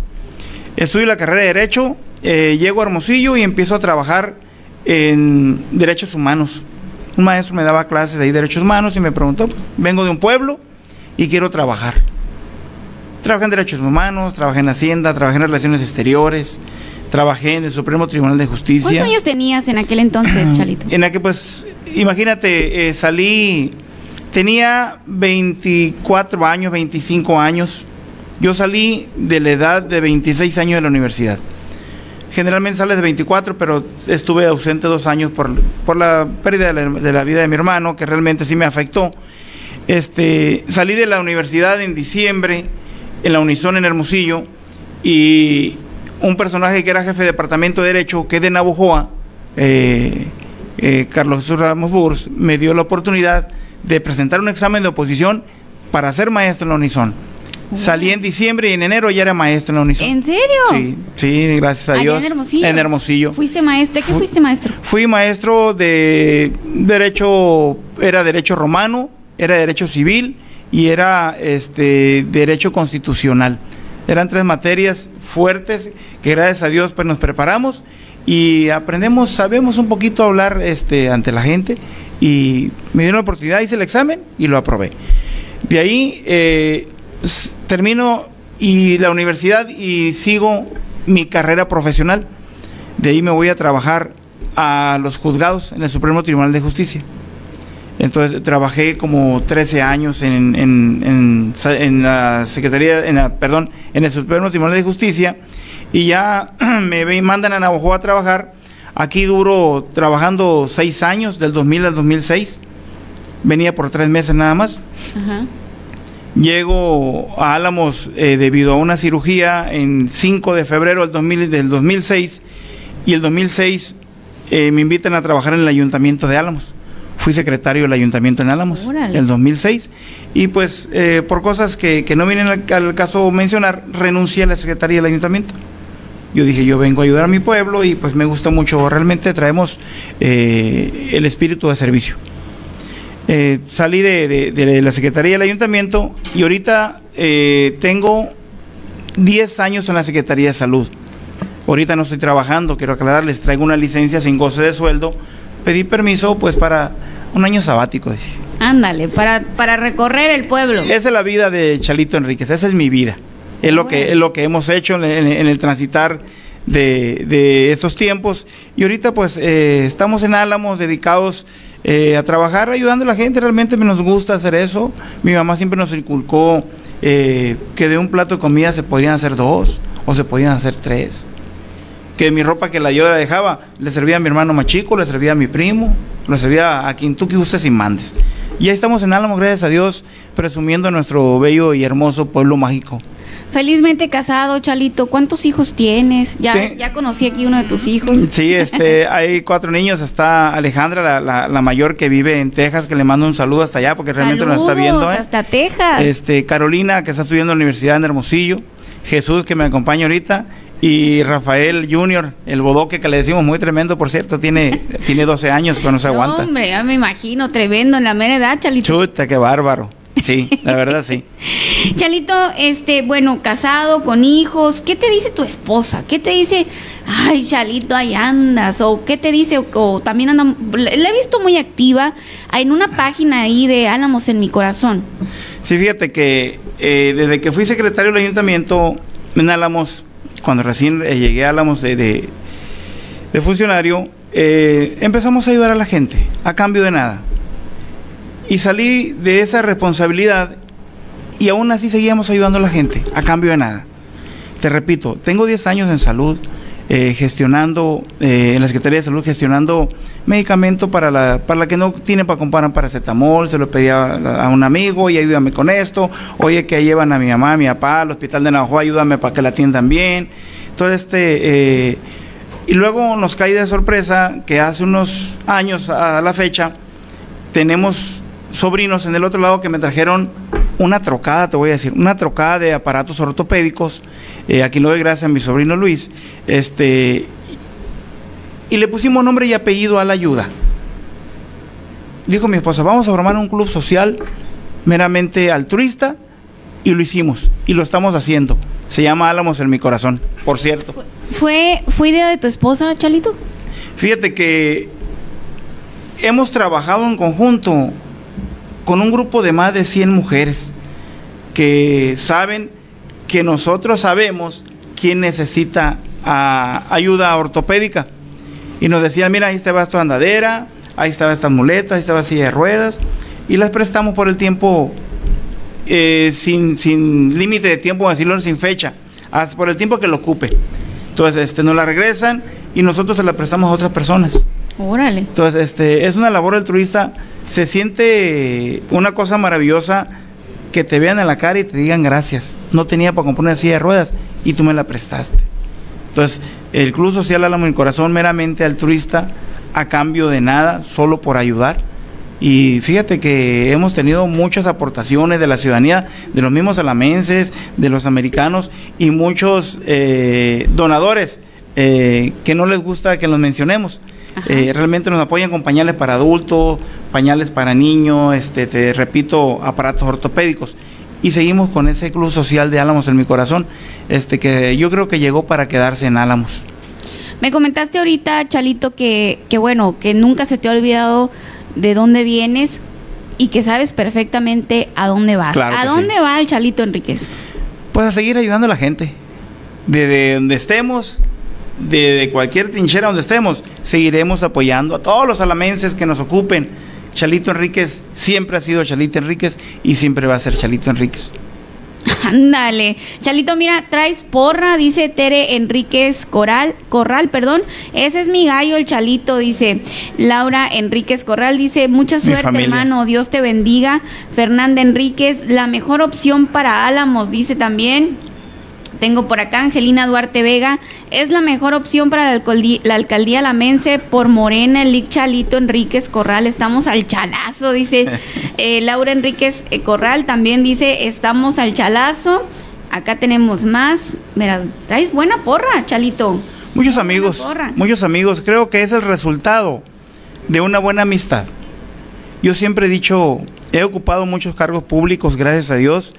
Estudio la carrera de Derecho, eh, llego a Hermosillo y empiezo a trabajar en Derechos Humanos. Un maestro me daba clases de ahí, Derechos Humanos y me preguntó, pues, vengo de un pueblo y quiero trabajar. Trabajé en Derechos Humanos, trabajé en Hacienda, trabajé en Relaciones Exteriores, trabajé en el Supremo Tribunal de Justicia. ¿Cuántos años tenías en aquel entonces, (clears throat) Chalito? En la que pues, imagínate, eh, salí, tenía 24 años, 25 años. Yo salí de la edad de 26 años de la universidad. Generalmente sales de 24, pero estuve ausente dos años por, por la pérdida de la, vida de mi hermano, que realmente sí me afectó. Este, salí de la universidad en diciembre, en la Unison en Hermosillo, y un personaje que era jefe de departamento de Derecho, que es de Navojoa, eh, eh, Carlos Jesús Ramos Burs, me dio la oportunidad de presentar un examen de oposición para ser maestro en la Unison. Salí en diciembre y en enero ya era maestro en la Unison. ¿En serio? Sí, sí, gracias a Allá Dios. en Hermosillo. En Hermosillo. ¿Fuiste maestro? ¿De qué Fu- fuiste maestro? Fui maestro de derecho, era derecho romano, era derecho civil y era este derecho constitucional. Eran tres materias fuertes que gracias a Dios pues nos preparamos y aprendemos, sabemos un poquito hablar este ante la gente y me dieron la oportunidad, hice el examen y lo aprobé. De ahí eh, termino y la universidad y sigo mi carrera profesional. De ahí me voy a trabajar a los juzgados en el Supremo Tribunal de Justicia. Entonces trabajé como 13 años en, en, en, la Secretaría, en la, perdón, en el Supremo Tribunal de Justicia y ya (clears throat) me mandan a Navajo a trabajar. Aquí duro trabajando seis años, del 2000 al 2006. Venía por tres meses nada más. Llego a Álamos eh, debido a una cirugía en 5 de febrero del, 2000, del 2006 y el 2006 eh, me invitan a trabajar en el ayuntamiento de Álamos fui secretario del ayuntamiento en Álamos en el 2006 y pues eh, por cosas que, no vienen al, caso mencionar, renuncié a la secretaría del ayuntamiento. Yo dije, yo vengo a ayudar a mi pueblo y pues me gusta mucho, realmente traemos eh, el espíritu de servicio. Eh, salí de, la Secretaría del Ayuntamiento y ahorita tengo 10 años en la Secretaría de Salud. Ahorita no estoy trabajando, quiero aclararles, traigo una licencia sin goce de sueldo. Pedí permiso pues para un año sabático. Ándale, para, para recorrer el pueblo. Esa es la vida de Chalito Enríquez, esa es mi vida. Es lo, que, es lo que hemos hecho en, el transitar de, de, esos tiempos. Y ahorita pues eh, estamos en Álamos dedicados eh, a trabajar ayudando a la gente. Realmente nos gusta hacer eso. Mi mamá siempre nos inculcó eh, que de un plato de comida se podían hacer dos o se podían hacer tres que mi ropa que la yo la dejaba le servía a mi hermano más chico, le servía a mi primo, le servía a quien tú que y mandes. Y ahí estamos en Álamo, gracias a Dios, presumiendo nuestro bello y hermoso pueblo mágico. Felizmente casado, Chalito. ¿Cuántos hijos tienes? Ya, ya conocí aquí uno de tus hijos. Sí, este, (laughs) hay cuatro niños. Está Alejandra, la, la, mayor que vive en Texas, que le mando un saludo hasta allá porque realmente nos está viendo. ¿eh? Hasta Texas. Este, Carolina, que está estudiando en la Universidad en Hermosillo. Jesús, que me acompaña ahorita. Y Rafael Junior, el bodoque que le decimos muy tremendo, por cierto, tiene, tiene 12 años, pero no se aguanta. hombre, ya me imagino, tremendo en la mera edad, Chalito. Chuta, qué bárbaro. Sí, la verdad sí. (laughs) Chalito, este, bueno, casado, con hijos, ¿qué te dice tu esposa? ¿Qué te dice, ay, Chalito, ahí andas? ¿O qué te dice? O, también anda, le he visto muy activa en una página ahí de Álamos en mi corazón. Sí, fíjate que eh, desde que fui secretario del ayuntamiento en Álamos, cuando recién eh, llegué a Álamos de, de, funcionario, eh, empezamos a ayudar a la gente, a cambio de nada. Y salí de esa responsabilidad y aún así seguíamos ayudando a la gente, a cambio de nada. Te repito, tengo 10 años en salud, eh, gestionando, eh, en la Secretaría de Salud, gestionando medicamento para la, para la que no tiene para comprar paracetamol, se lo pedía a, un amigo y ayúdame con esto, oye que llevan a mi mamá, a mi papá al hospital de Navajo, ayúdame para que la atiendan bien. Entonces, este, eh, y luego nos cae de sorpresa que hace unos años a la fecha tenemos sobrinos en el otro lado que me trajeron una trocada, te voy a decir, una trocada de aparatos ortopédicos eh, aquí lo doy gracias a mi sobrino Luis, este, y le pusimos nombre y apellido a la ayuda. Dijo mi esposa, vamos a formar un club social meramente altruista y lo hicimos y lo estamos haciendo. Se llama Álamos en mi corazón, por cierto. ¿Fue, ¿Fue idea de tu esposa, Chalito? Fíjate que hemos trabajado en conjunto con un grupo de más de 100 mujeres que saben que nosotros sabemos quién necesita ah, ayuda ortopédica. Y nos decían, mira, ahí estaba esta andadera, ahí estaba esta muleta, ahí estaba silla de ruedas, y las prestamos por el tiempo, eh, sin, sin límite de tiempo, decirlo sin fecha, hasta por el tiempo que lo ocupe. Entonces, este, nos la regresan y nosotros se la prestamos a otras personas. Órale. Entonces, este, es una labor altruista, se siente una cosa maravillosa que te vean en la cara y te digan gracias. No tenía para comprar una silla de ruedas y tú me la prestaste. Entonces, el Club Social Álamo en Corazón, meramente altruista, a cambio de nada, solo por ayudar. Y fíjate que hemos tenido muchas aportaciones de la ciudadanía, de los mismos alamenses, de los americanos y muchos eh, donadores eh, que no les gusta que los mencionemos. Eh, realmente nos apoyan con pañales para adultos, pañales para niños, este, te repito, aparatos ortopédicos. Y seguimos con ese club social de Álamos en mi corazón, este, que yo creo que llegó para quedarse en Álamos. Me comentaste ahorita, Chalito, que, que bueno, que nunca se te ha olvidado de dónde vienes. y que sabes perfectamente a dónde vas. ¿A dónde va el Chalito Enríquez? Pues a seguir ayudando a la gente. Desde donde estemos, de, cualquier trinchera donde estemos, seguiremos apoyando a todos los alamenses que nos ocupen. Chalito Enríquez siempre ha sido Chalito Enríquez y siempre va a ser Chalito Enríquez. Ándale. Chalito, mira, traes porra, dice Tere Enríquez Coral, Corral, perdón. Ese es mi gallo, el Chalito, dice Laura Enríquez Corral. Dice, mucha suerte, hermano. Dios te bendiga. Fernanda Enríquez, la mejor opción para Álamos, dice también. Tengo por acá Angelina Duarte Vega. Es la mejor opción para la, alcaldía, la alcaldía Lamense por Morena, el Chalito Enríquez Corral. Estamos al chalazo, dice (laughs) eh, Laura Enríquez eh, Corral. También dice, estamos al chalazo. Acá tenemos más. Mira, traes buena porra, Chalito. Muchos amigos, muchos amigos. Creo que es el resultado de una buena amistad. Yo siempre he dicho, he ocupado muchos cargos públicos, gracias a Dios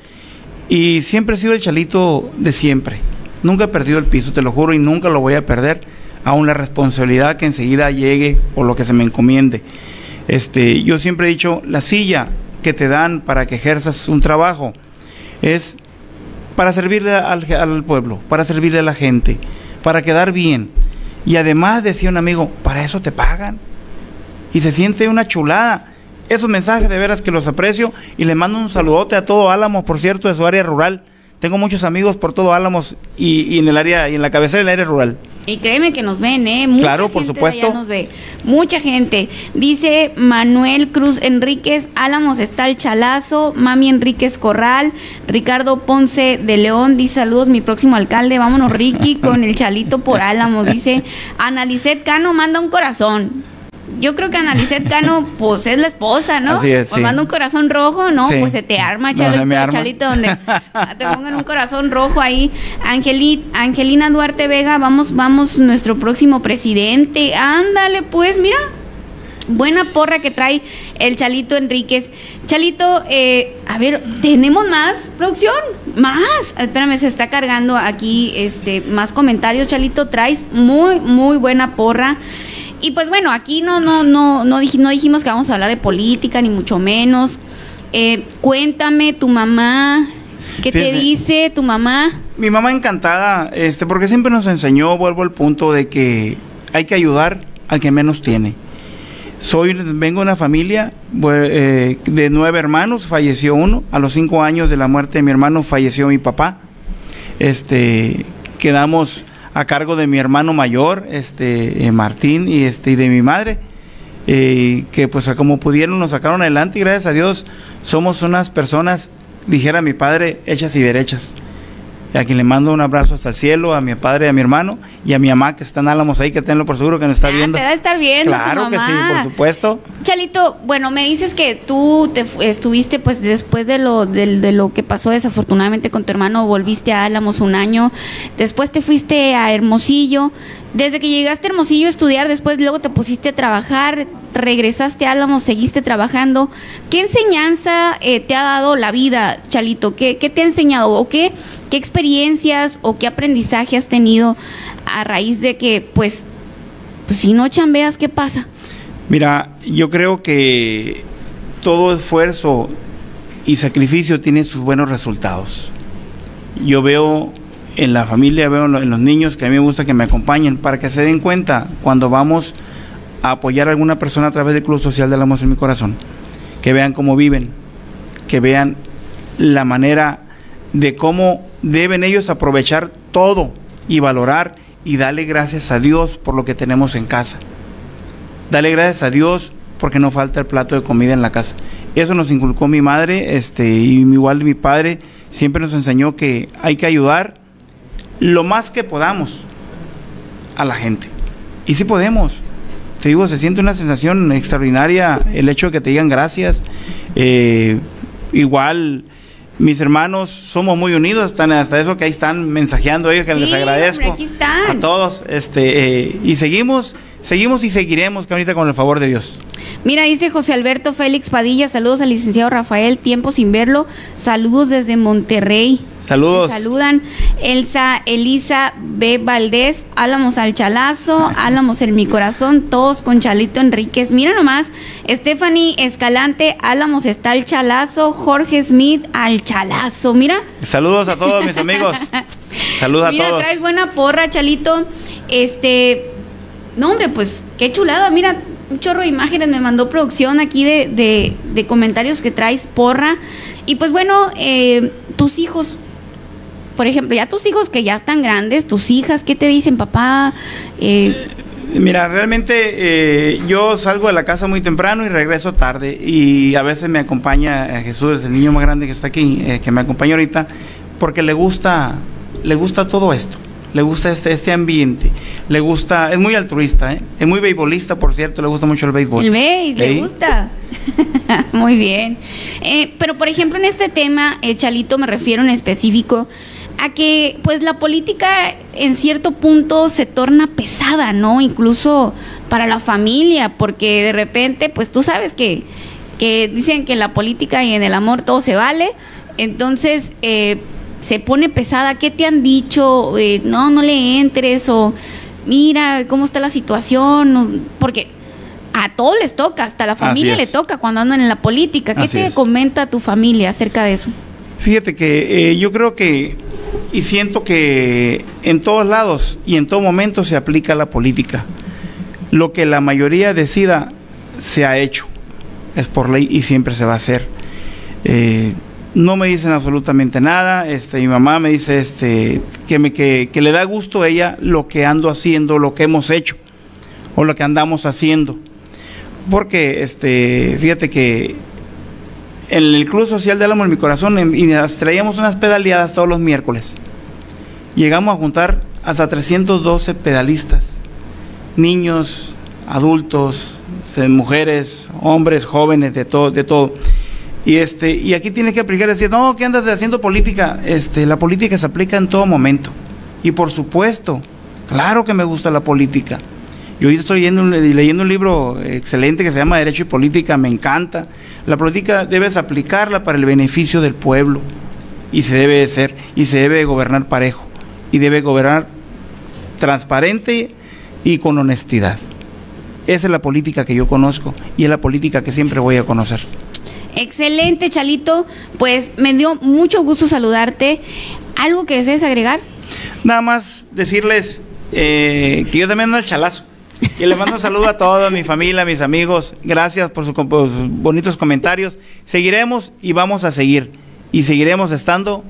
y siempre he sido el chalito de siempre. Nunca he perdido el piso, te lo juro, y nunca lo voy a perder. Aún la responsabilidad que enseguida llegue o lo que se me encomiende. Este, yo siempre he dicho, la silla que te dan para que ejerzas un trabajo es para servirle al, al pueblo, para servirle a la gente, para quedar bien. Y además decía un amigo, para eso te pagan. Y se siente una chulada esos mensajes de veras que los aprecio y le mando un saludote a todo Álamos, por cierto, de su área rural. Tengo muchos amigos por todo Álamos y, en el área y en la cabecera del área rural. Y créeme que nos ven, ¿eh? Mucha claro, por supuesto. nos ve. Mucha gente. Dice Manuel Cruz Enríquez, Álamos está el chalazo, Mami Enríquez Corral, Ricardo Ponce de León, dice saludos, mi próximo alcalde, vámonos Ricky con el chalito por Álamos, dice Analicet Cano manda un corazón yo creo que Analicet Cano, (laughs) pues es la esposa, ¿no? Así es. Pues manda un corazón rojo, ¿no? Pues se te arma, chalito, donde (laughs) te pongan un corazón rojo ahí. Angelina Duarte Vega, vamos, vamos, nuestro próximo presidente. Ándale, pues, mira. Buena porra que trae el Chalito Enríquez. Chalito, eh, a ver, ¿tenemos más producción? Más. Espérame, se está cargando aquí este más comentarios, Chalito. Traes muy, muy buena porra. Y pues bueno, aquí no, no, no, no, dijimos que vamos a hablar de política, ni mucho menos. Eh, cuéntame, tu mamá, ¿qué te dice tu mamá? Mi mamá encantada, este, porque siempre nos enseñó, vuelvo al punto de que hay que ayudar al que menos tiene. Soy, vengo de una familia eh, de nueve hermanos, falleció uno. A los cinco años de la muerte de mi hermano falleció mi papá. Este, quedamos a cargo de mi hermano mayor, este eh, Martín, y este y de mi madre, eh, que pues como pudieron nos sacaron adelante y gracias a Dios somos unas personas, dijera mi padre, hechas y derechas a quien le mando un abrazo hasta el cielo, a mi padre, a mi hermano y a mi mamá que están álamos ahí, que tenlo por seguro que nos está viendo. Te va a estar viendo. Claro que sí, por supuesto. Chalito, bueno, me dices que tú te estuviste, pues después de lo, de, de lo que pasó desafortunadamente con tu hermano, volviste a Álamos un año, después te fuiste a Hermosillo. Desde que llegaste a Hermosillo a estudiar, después luego te pusiste a trabajar, regresaste a Álamos, seguiste trabajando. ¿Qué enseñanza eh, te ha dado la vida, Chalito? ¿Qué, te ha enseñado? ¿O qué, qué experiencias o qué aprendizaje has tenido a raíz de que, pues, pues si no chambeas, ¿qué pasa? Mira, yo creo que todo esfuerzo y sacrificio tiene sus buenos resultados. Yo veo en la familia, veo en los niños que a mí me gusta que me acompañen para que se den cuenta cuando vamos a apoyar a alguna persona a través del Club Social de la Amor en mi corazón, que vean cómo viven, que vean la manera de cómo deben ellos aprovechar todo y valorar y darle gracias a Dios por lo que tenemos en casa. Dale gracias a Dios porque no falta el plato de comida en la casa. Eso nos inculcó mi madre, este, y igual mi padre siempre nos enseñó que hay que ayudar lo más que podamos a la gente. Y si podemos. Te digo, se siente una sensación extraordinaria el hecho de que te digan gracias. Eh, igual mis hermanos somos muy unidos, están hasta eso que ahí están mensajeando ellos, que les agradezco a todos. Este, eh, y seguimos, seguimos y seguiremos, ahorita con el favor de Dios. Mira, dice José Alberto Félix Padilla, saludos al licenciado Rafael, tiempo sin verlo, saludos desde Monterrey. Saludos. saludan. Elsa, Elisa B. Valdés, Álamos al Chalazo, Álamos en mi corazón, todos con Chalito Enríquez. Mira nomás, Stephanie Escalante, Álamos está el Chalazo, Jorge Smith al Chalazo. Mira. Saludos a todos mis amigos. (laughs) Saludos a Mira, todos. traes buena porra, Chalito. Este, no hombre, pues qué chulada. Mira, un chorro de imágenes me mandó producción aquí de, de, de comentarios que traes porra. Y pues bueno, eh, tus hijos, por ejemplo, ya tus hijos que ya están grandes, tus hijas, ¿qué te dicen, papá? Eh, Mira, realmente eh, yo salgo de la casa muy temprano y regreso tarde y a veces me acompaña eh, Jesús, el niño más grande que está aquí, eh, que me acompaña ahorita, porque le gusta, le gusta todo esto, le gusta este, este ambiente, le gusta, es muy altruista, ¿eh? es muy beisbolista, por cierto, le gusta mucho el béisbol. el beis, ¿le gusta? (laughs) Muy bien. Eh, pero por ejemplo, en este tema, eh, Chalito, me refiero en específico a que pues la política en cierto punto se torna pesada, ¿no? Incluso para la familia, porque de repente, pues tú sabes que, que dicen que en la política y en el amor todo se vale, entonces eh, se pone pesada. ¿Qué te han dicho? Eh, no, no le entres o mira cómo está la situación, porque a todos les toca, hasta a la familia le toca cuando andan en la política. ¿Qué Así te es. comenta tu familia acerca de eso? Fíjate que eh, yo creo que y siento que en todos lados y en todo momento se aplica la política. Lo que la mayoría decida se ha hecho, es por ley y siempre se va a hacer. Eh, no me dicen absolutamente nada. Este, mi mamá me dice este, que, me, que, que le da gusto a ella lo que ando haciendo, lo que hemos hecho o lo que andamos haciendo. Porque este, fíjate que en el Club Social de Álamo en mi corazón y nos traíamos unas pedaleadas todos los miércoles. Llegamos a juntar hasta 312 pedalistas, niños, adultos, mujeres, hombres, jóvenes, de todo, de todo. Y este, y aquí tienes que aplicar decir, no, ¿qué andas haciendo política? Este, la política se aplica en todo momento. Y por supuesto, claro que me gusta la política. Yo estoy leyendo, un- leyendo un libro excelente que se llama Derecho y Política, me encanta. La política debes aplicarla para el beneficio del pueblo y se debe de ser y se debe de gobernar parejo y debe gobernar transparente y con honestidad. Esa es la política que yo conozco y es la política que siempre voy a conocer. Excelente, Chalito. Pues me dio mucho gusto saludarte. ¿Algo que desees agregar? Nada más decirles eh, que yo también ando al chalazo. Y les mando un saludo a toda mi familia, a mis amigos. Gracias por, por sus bonitos comentarios. Seguiremos y vamos a seguir. Y seguiremos estando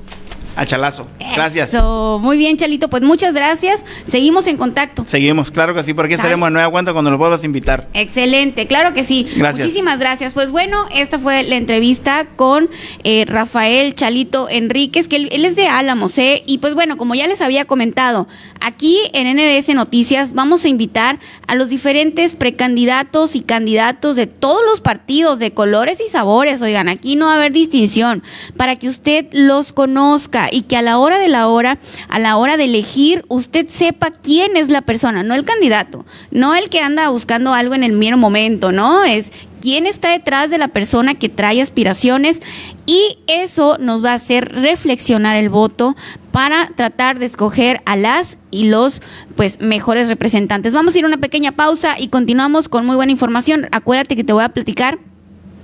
al chalazo. Gracias. Eso. Muy bien, Chalito. Pues muchas gracias. Seguimos en contacto. Seguimos, claro que sí, por aquí Sale. estaremos de nueva cuenta cuando los vuelvas a invitar. Excelente, claro que sí. Gracias. Muchísimas gracias. Pues bueno, esta fue la entrevista con eh, Rafael Chalito Enríquez, que él, él es de Álamos, ¿eh? Y pues bueno, como ya les había comentado, aquí en NDS Noticias vamos a invitar a los diferentes precandidatos y candidatos de todos los partidos, de colores y sabores. Oigan, aquí no va a haber distinción, para que usted los conozca y que a la hora de la hora, a la hora de elegir, usted sepa quién es la persona, no el candidato, no el que anda buscando algo en el mero momento, ¿no? Es quién está detrás de la persona que trae aspiraciones y eso nos va a hacer reflexionar el voto para tratar de escoger a las y los pues mejores representantes. Vamos a ir a una pequeña pausa y continuamos con muy buena información. Acuérdate que te voy a platicar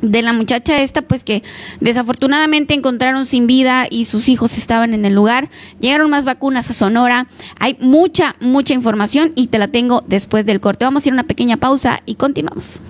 de la muchacha esta, pues que desafortunadamente encontraron sin vida y sus hijos estaban en el lugar. Llegaron más vacunas a Sonora. Hay mucha, mucha información y te la tengo después del corte. Vamos a ir a una pequeña pausa y continuamos.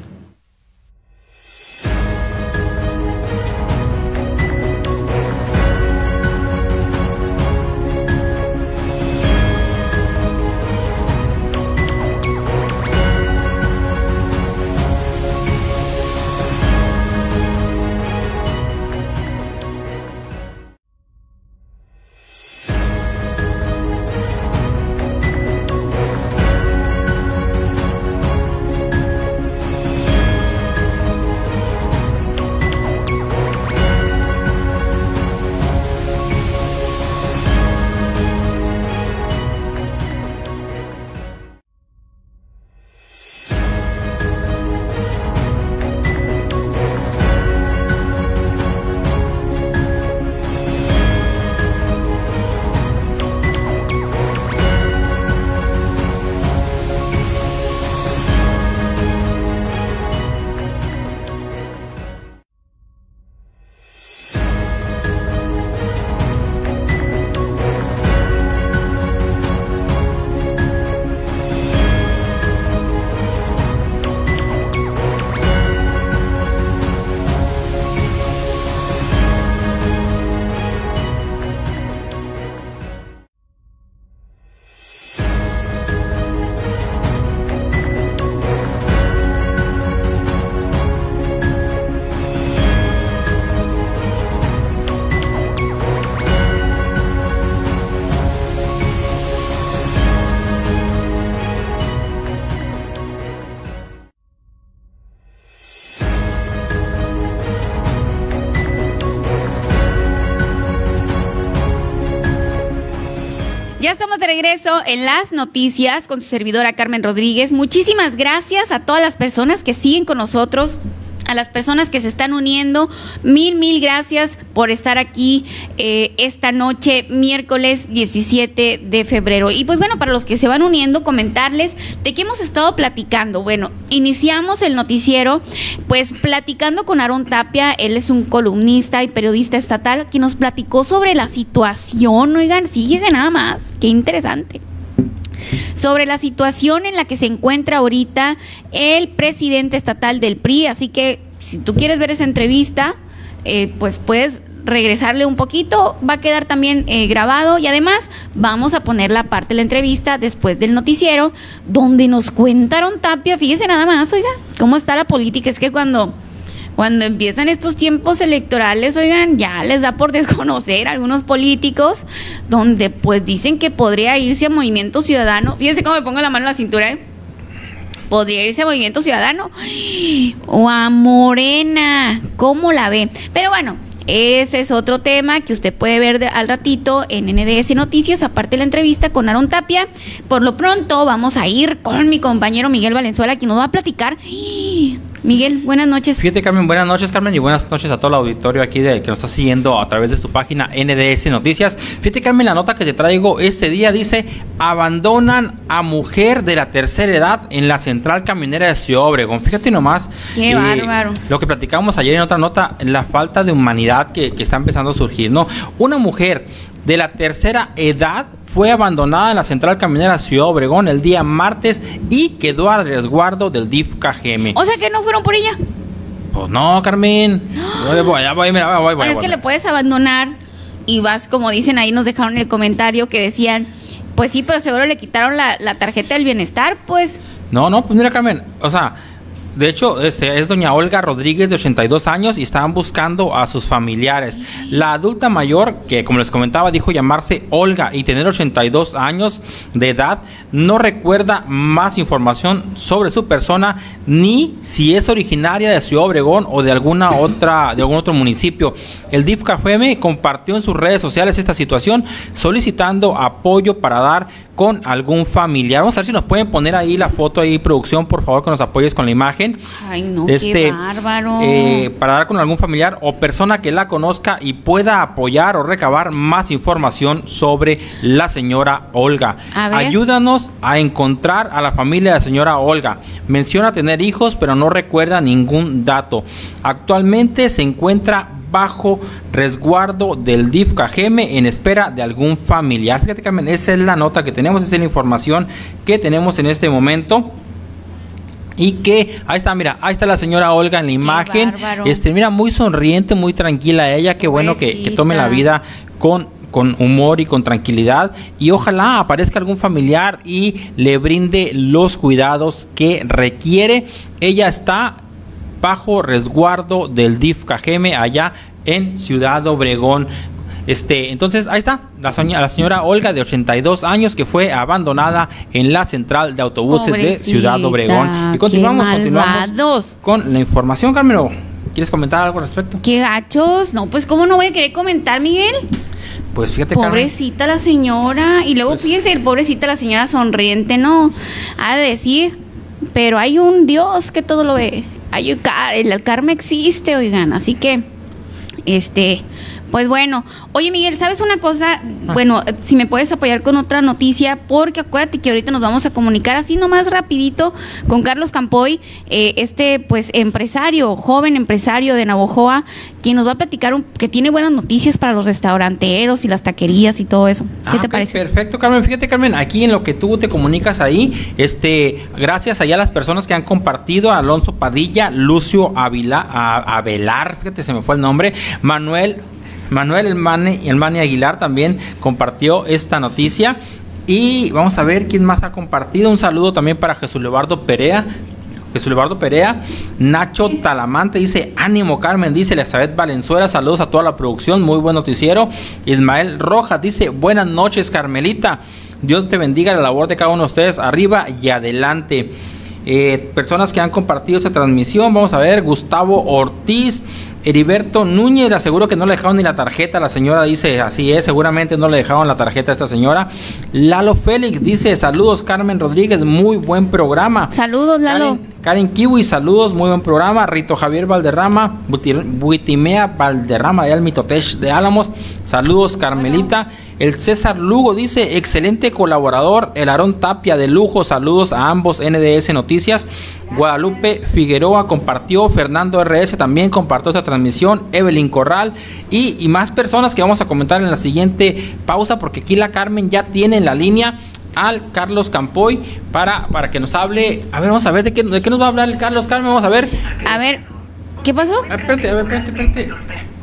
Regreso en las noticias con su servidora Carmen Rodríguez. Muchísimas gracias a todas las personas que siguen con nosotros a las personas que se están uniendo, mil, mil gracias por estar aquí eh, esta noche, miércoles 17 de febrero. Y pues bueno, para los que se van uniendo, comentarles de qué hemos estado platicando. Bueno, iniciamos el noticiero pues platicando con Aaron Tapia, él es un columnista y periodista estatal que nos platicó sobre la situación, oigan, fíjese nada más, qué interesante sobre la situación en la que se encuentra ahorita el presidente estatal del PRI. Así que si tú quieres ver esa entrevista, eh, pues puedes regresarle un poquito, va a quedar también eh, grabado y además vamos a poner la parte de la entrevista después del noticiero donde nos cuentaron Tapia, fíjese nada más, oiga, cómo está la política, es que cuando cuando empiezan estos tiempos electorales, oigan, ya les da por desconocer a algunos políticos, donde pues dicen que podría irse a Movimiento Ciudadano. Fíjense cómo me pongo la mano en la cintura, ¿eh? Podría irse a Movimiento Ciudadano (gasps) o a Morena. ¿Cómo la ve? Pero bueno, ese es otro tema que usted puede ver al ratito en NDS Noticias, aparte de la entrevista con Aaron Tapia. Por lo pronto vamos a ir con mi compañero Miguel Valenzuela, quien nos va a platicar (gasps) Miguel, buenas noches. Fíjate, Carmen, buenas noches, Carmen, y buenas noches a todo el auditorio aquí de, que nos está siguiendo a través de su página NDS Noticias. Fíjate, Carmen, la nota que te traigo este día dice: abandonan a mujer de la tercera edad en la central caminera de Ciudad Obregón. Fíjate nomás. Qué bárbaro. Lo que platicamos ayer en otra nota, la falta de humanidad que, que está empezando a surgir, ¿no? Una mujer de la tercera edad fue abandonada en la central caminera Ciudad Obregón el día martes y quedó al resguardo del DIF KGM. O sea que no fueron por ella. Pues no, Carmen. Voy, voy, voy, mira, voy, bueno, es que le puedes abandonar y vas, como dicen ahí, nos dejaron el comentario que decían, pues sí, pero seguro le quitaron la, la tarjeta del bienestar, pues. No, no, pues mira, Carmen, o sea, de hecho, este, es doña Olga Rodríguez de 82 años y estaban buscando a sus familiares. La adulta mayor, que como les comentaba, dijo llamarse Olga y tener 82 años de edad, no recuerda más información sobre su persona ni si es originaria de Ciudad Obregón o de alguna otra de algún otro municipio. El DIF Cafeme compartió en sus redes sociales esta situación solicitando apoyo para dar con algún familiar. Vamos a ver si nos pueden poner ahí la foto ahí, producción, por favor, que nos apoyes con la imagen. Ay, no, qué este, bárbaro. Eh, para dar con algún familiar o persona que la conozca y pueda apoyar o recabar más información sobre la señora Olga. Ayúdanos a encontrar a la familia de la señora Olga. Menciona tener hijos, pero no recuerda ningún dato. Actualmente se encuentra bajo resguardo del DIF KGM en espera de algún familiar. Fíjate, Carmen, esa es la nota que tenemos, esa es la información que tenemos en este momento. Y que, ahí está, mira, ahí está la señora Olga en la imagen. Este, mira, muy sonriente, muy tranquila ella. Qué bueno que, que tome la vida con con humor y con tranquilidad y ojalá aparezca algún familiar y le brinde los cuidados que requiere. Ella está bajo resguardo del DIF Cajeme allá en Ciudad Obregón. Este, entonces, ahí está, la, la, señora Olga de 82 años que fue abandonada en la central de autobuses de Ciudad Obregón. Y continuamos, continuamos con la información, Carmelo. ¿Quieres comentar algo al respecto? ¿Qué gachos? No, pues ¿cómo no voy a querer comentar, Miguel? Pues fíjate, Pobrecita la señora. Y luego pues fíjense, pobrecita la señora sonriente, ¿no? Ha de decir, pero hay un Dios que todo lo ve el karma existe, oigan, así que, este, pues bueno, oye Miguel, ¿sabes una cosa? Ah. Bueno, si me puedes apoyar con otra noticia, porque acuérdate que ahorita nos vamos a comunicar así nomás rapidito con Carlos Campoy, eh, este pues empresario, joven empresario de Navojoa, quien nos va a platicar que tiene buenas noticias para los restauranteros y las taquerías y todo eso. ¿Qué ah, te parece? Perfecto, Carmen. Fíjate, Carmen, aquí en lo que tú te comunicas ahí, este, gracias allá a las personas que han compartido, Alonso Padilla, Lucio Avila, a, Avelar, fíjate, se me fue el nombre, Manuel Manuel El Mani Aguilar también compartió esta noticia. Y vamos a ver quién más ha compartido. Un saludo también para Jesús Leobardo Perea. Jesús Leobardo Perea, Nacho Talamante dice, ánimo Carmen, dice Elizabeth Valenzuela, saludos a toda la producción, muy buen noticiero. Ismael Rojas dice, buenas noches Carmelita, Dios te bendiga la labor de cada uno de ustedes, arriba y adelante. eh, personas que han compartido esta transmisión. Vamos a ver, Gustavo Ortiz, Heriberto Núñez, le aseguro que no le dejaron ni la tarjeta. La señora dice, así es, seguramente no le dejaron la tarjeta a esta señora. Lalo Félix dice, saludos Carmen Rodríguez, muy buen programa. Saludos Lalo. Karen, Kiwi, saludos, muy buen programa. Rito Javier Valderrama, Buitimea Valderrama de Almitotech de Álamos, saludos Carmelita. El César Lugo dice, excelente colaborador. El Aarón Tapia de lujo, saludos a ambos NDS Noticias. Guadalupe Figueroa compartió, Fernando RS también compartió esta transmisión, Evelyn Corral y, más personas que vamos a comentar en la siguiente pausa porque aquí la Carmen ya tiene en la línea al Carlos Campoy para, para que nos hable. A ver, vamos a ver de qué, de qué nos va a hablar el Carlos Carmen, vamos a ver. A ver, ¿qué pasó? espérate, a ver, espérate, espérate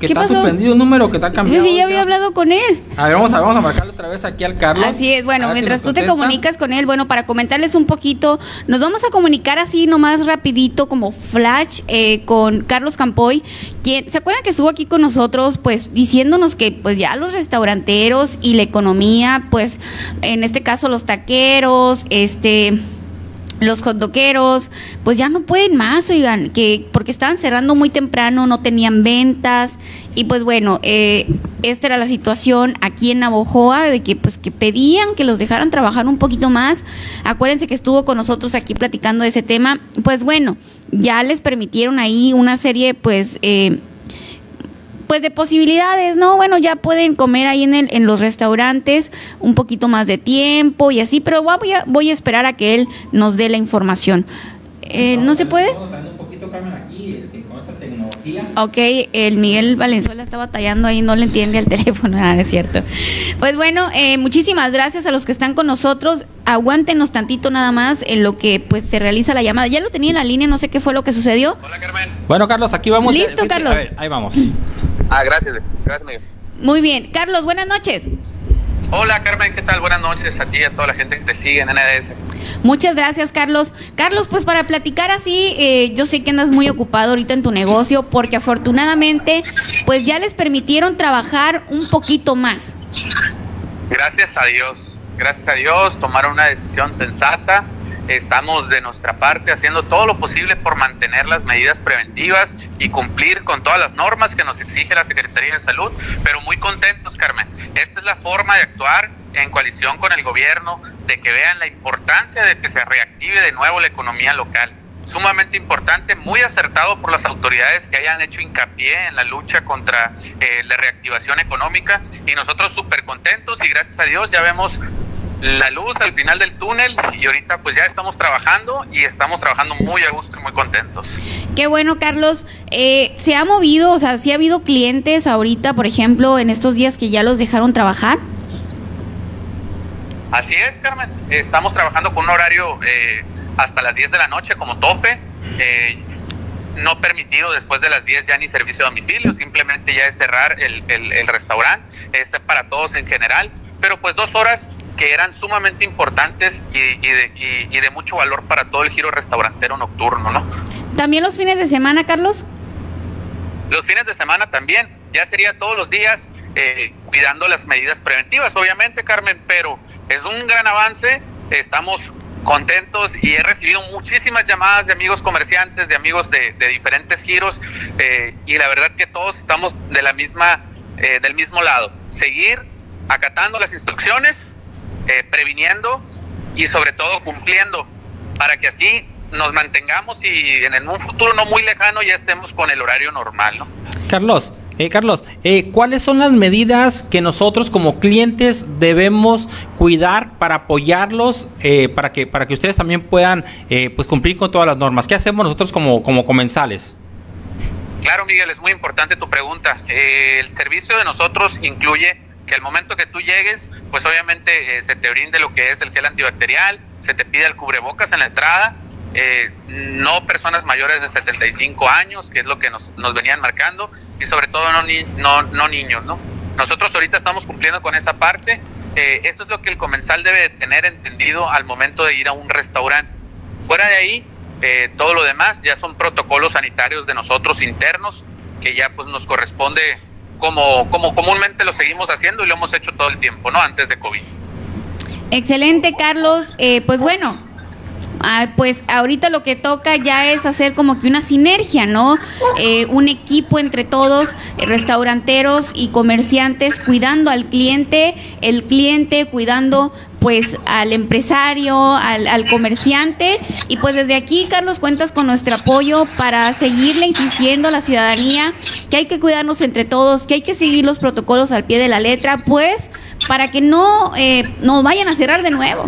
que está suspendido un número que está cambiado. Sí, ya había hablado con él. A ver, vamos a, vamos a marcarle otra vez aquí al Carlos. Así es, bueno, mientras tú te comunicas con él, bueno, para comentarles un poquito, nos vamos a comunicar así nomás rapidito como flash eh, con Carlos Campoy, quien, ¿se acuerdan que estuvo aquí con nosotros pues diciéndonos que pues ya los restauranteros y la economía, pues en este caso los taqueros, este los condoqueros, pues ya no pueden más, oigan, que porque estaban cerrando muy temprano, no tenían ventas y pues bueno, eh, esta era la situación aquí en Navojoa de que pues que pedían que los dejaran trabajar un poquito más. Acuérdense que estuvo con nosotros aquí platicando de ese tema. Pues bueno, ya les permitieron ahí una serie pues eh, pues de posibilidades, ¿no? Bueno, ya pueden comer ahí en, el, en los restaurantes un poquito más de tiempo y así, pero voy a, voy a esperar a que él nos dé la información. Eh, ¿No se puede? Ok, el Miguel Valenzuela está batallando ahí, no le entiende al (laughs) teléfono, nada, es cierto. Pues bueno, eh, muchísimas gracias a los que están con nosotros. Aguántenos tantito nada más en lo que pues se realiza la llamada. Ya lo tenía en la línea, no sé qué fue lo que sucedió. Hola, Carmen. Bueno, Carlos, aquí vamos. Listo, Carlos. ahí vamos. Ah, gracias, gracias, Miguel. Muy bien. Carlos, buenas noches. Hola Carmen, ¿qué tal? Buenas noches a ti y a toda la gente que te sigue en NDS. Muchas gracias Carlos. Carlos, pues para platicar así, eh, yo sé que andas muy ocupado ahorita en tu negocio porque afortunadamente pues ya les permitieron trabajar un poquito más. Gracias a Dios, gracias a Dios tomaron una decisión sensata estamos de nuestra parte haciendo todo lo posible por mantener las medidas preventivas y cumplir con todas las normas que nos exige la Secretaría de Salud, pero muy contentos, Carmen. Esta es la forma de actuar en coalición con el gobierno, de que vean la importancia de que se reactive de nuevo la economía local. Sumamente importante, muy acertado por las autoridades que hayan hecho hincapié en la lucha contra eh, la reactivación económica y nosotros súper contentos y gracias a Dios ya vemos la luz al final del túnel y ahorita pues ya estamos trabajando y estamos trabajando muy a gusto y muy contentos. Qué bueno, Carlos. Eh, ¿Se ha movido, o sea, si ha habido clientes ahorita, por ejemplo, en estos días que ya los dejaron trabajar? Así es, Carmen. Estamos trabajando con un horario eh, hasta las 10 de la noche como tope. Eh, no permitido después de las 10 ya ni servicio de domicilio, simplemente ya es cerrar el, el, el restaurante, es para todos en general, pero pues dos horas que eran sumamente importantes y, de, y, de, mucho valor para todo el giro restaurantero nocturno, ¿no? ¿También los fines de semana, Carlos? Los fines de semana también, ya sería todos los días eh, cuidando las medidas preventivas, obviamente, Carmen, pero es un gran avance, estamos contentos y he recibido muchísimas llamadas de amigos comerciantes, de amigos de, diferentes giros eh, y la verdad que todos estamos de la misma, eh, del mismo lado, seguir acatando las instrucciones eh, previniendo y sobre todo cumpliendo para que así nos mantengamos y en un futuro no muy lejano ya estemos con el horario normal, ¿no? Carlos, eh, Carlos, eh, ¿cuáles son las medidas que nosotros como clientes debemos cuidar para apoyarlos, eh, para que para que ustedes también puedan pues cumplir con todas las normas? ¿Qué hacemos nosotros como como comensales? Claro, Miguel, es muy importante tu pregunta. el servicio de nosotros incluye que al momento que tú llegues, pues obviamente eh, se te brinde lo que es el gel antibacterial, se te pide el cubrebocas en la entrada, eh, no personas mayores de 75 años, que es lo que nos, nos venían marcando, y sobre todo no, no, no niños, ¿no? Nosotros ahorita estamos cumpliendo con esa parte. Eh, esto es lo que el comensal debe tener entendido al momento de ir a un restaurante. Fuera de ahí, todo lo demás ya son protocolos sanitarios de nosotros internos, que ya pues nos corresponde como, como comúnmente lo seguimos haciendo y lo hemos hecho todo el tiempo, ¿no? Antes de COVID. Excelente, Carlos. Eh, pues bueno, Ah, pues ahorita lo que toca ya es hacer como que una sinergia, ¿no? Eh, un equipo entre todos, eh, restauranteros y comerciantes, cuidando al cliente, el cliente cuidando pues al empresario, al, comerciante y pues desde aquí Carlos cuentas con nuestro apoyo para seguirle insistiendo a la ciudadanía que hay que cuidarnos entre todos, que hay que seguir los protocolos al pie de la letra, pues para que no eh, nos vayan a cerrar de nuevo.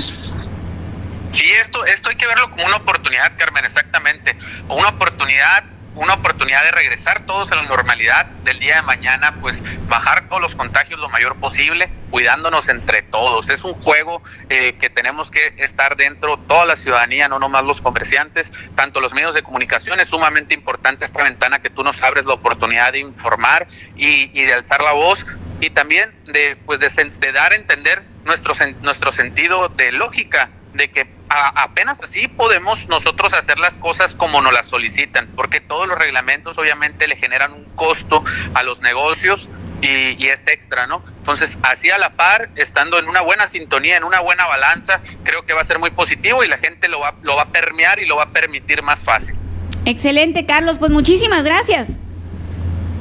Sí, esto, esto hay que verlo como una oportunidad, Carmen, exactamente. Una oportunidad una oportunidad de regresar todos a la normalidad del día de mañana, pues bajar todos los contagios lo mayor posible, cuidándonos entre todos. Es un juego eh, que tenemos que estar dentro, toda la ciudadanía, no nomás los comerciantes, tanto los medios de comunicación. Es sumamente importante esta ventana que tú nos abres la oportunidad de informar y, de alzar la voz y también de, pues de, de dar a entender nuestro, nuestro sentido de lógica de que apenas así podemos nosotros hacer las cosas como nos las solicitan, porque todos los reglamentos obviamente le generan un costo a los negocios y, es extra, ¿no? Entonces, así a la par, estando en una buena sintonía, en una buena balanza, creo que va a ser muy positivo y la gente lo va, lo va a permear y lo va a permitir más fácil. Excelente, Carlos, pues muchísimas gracias.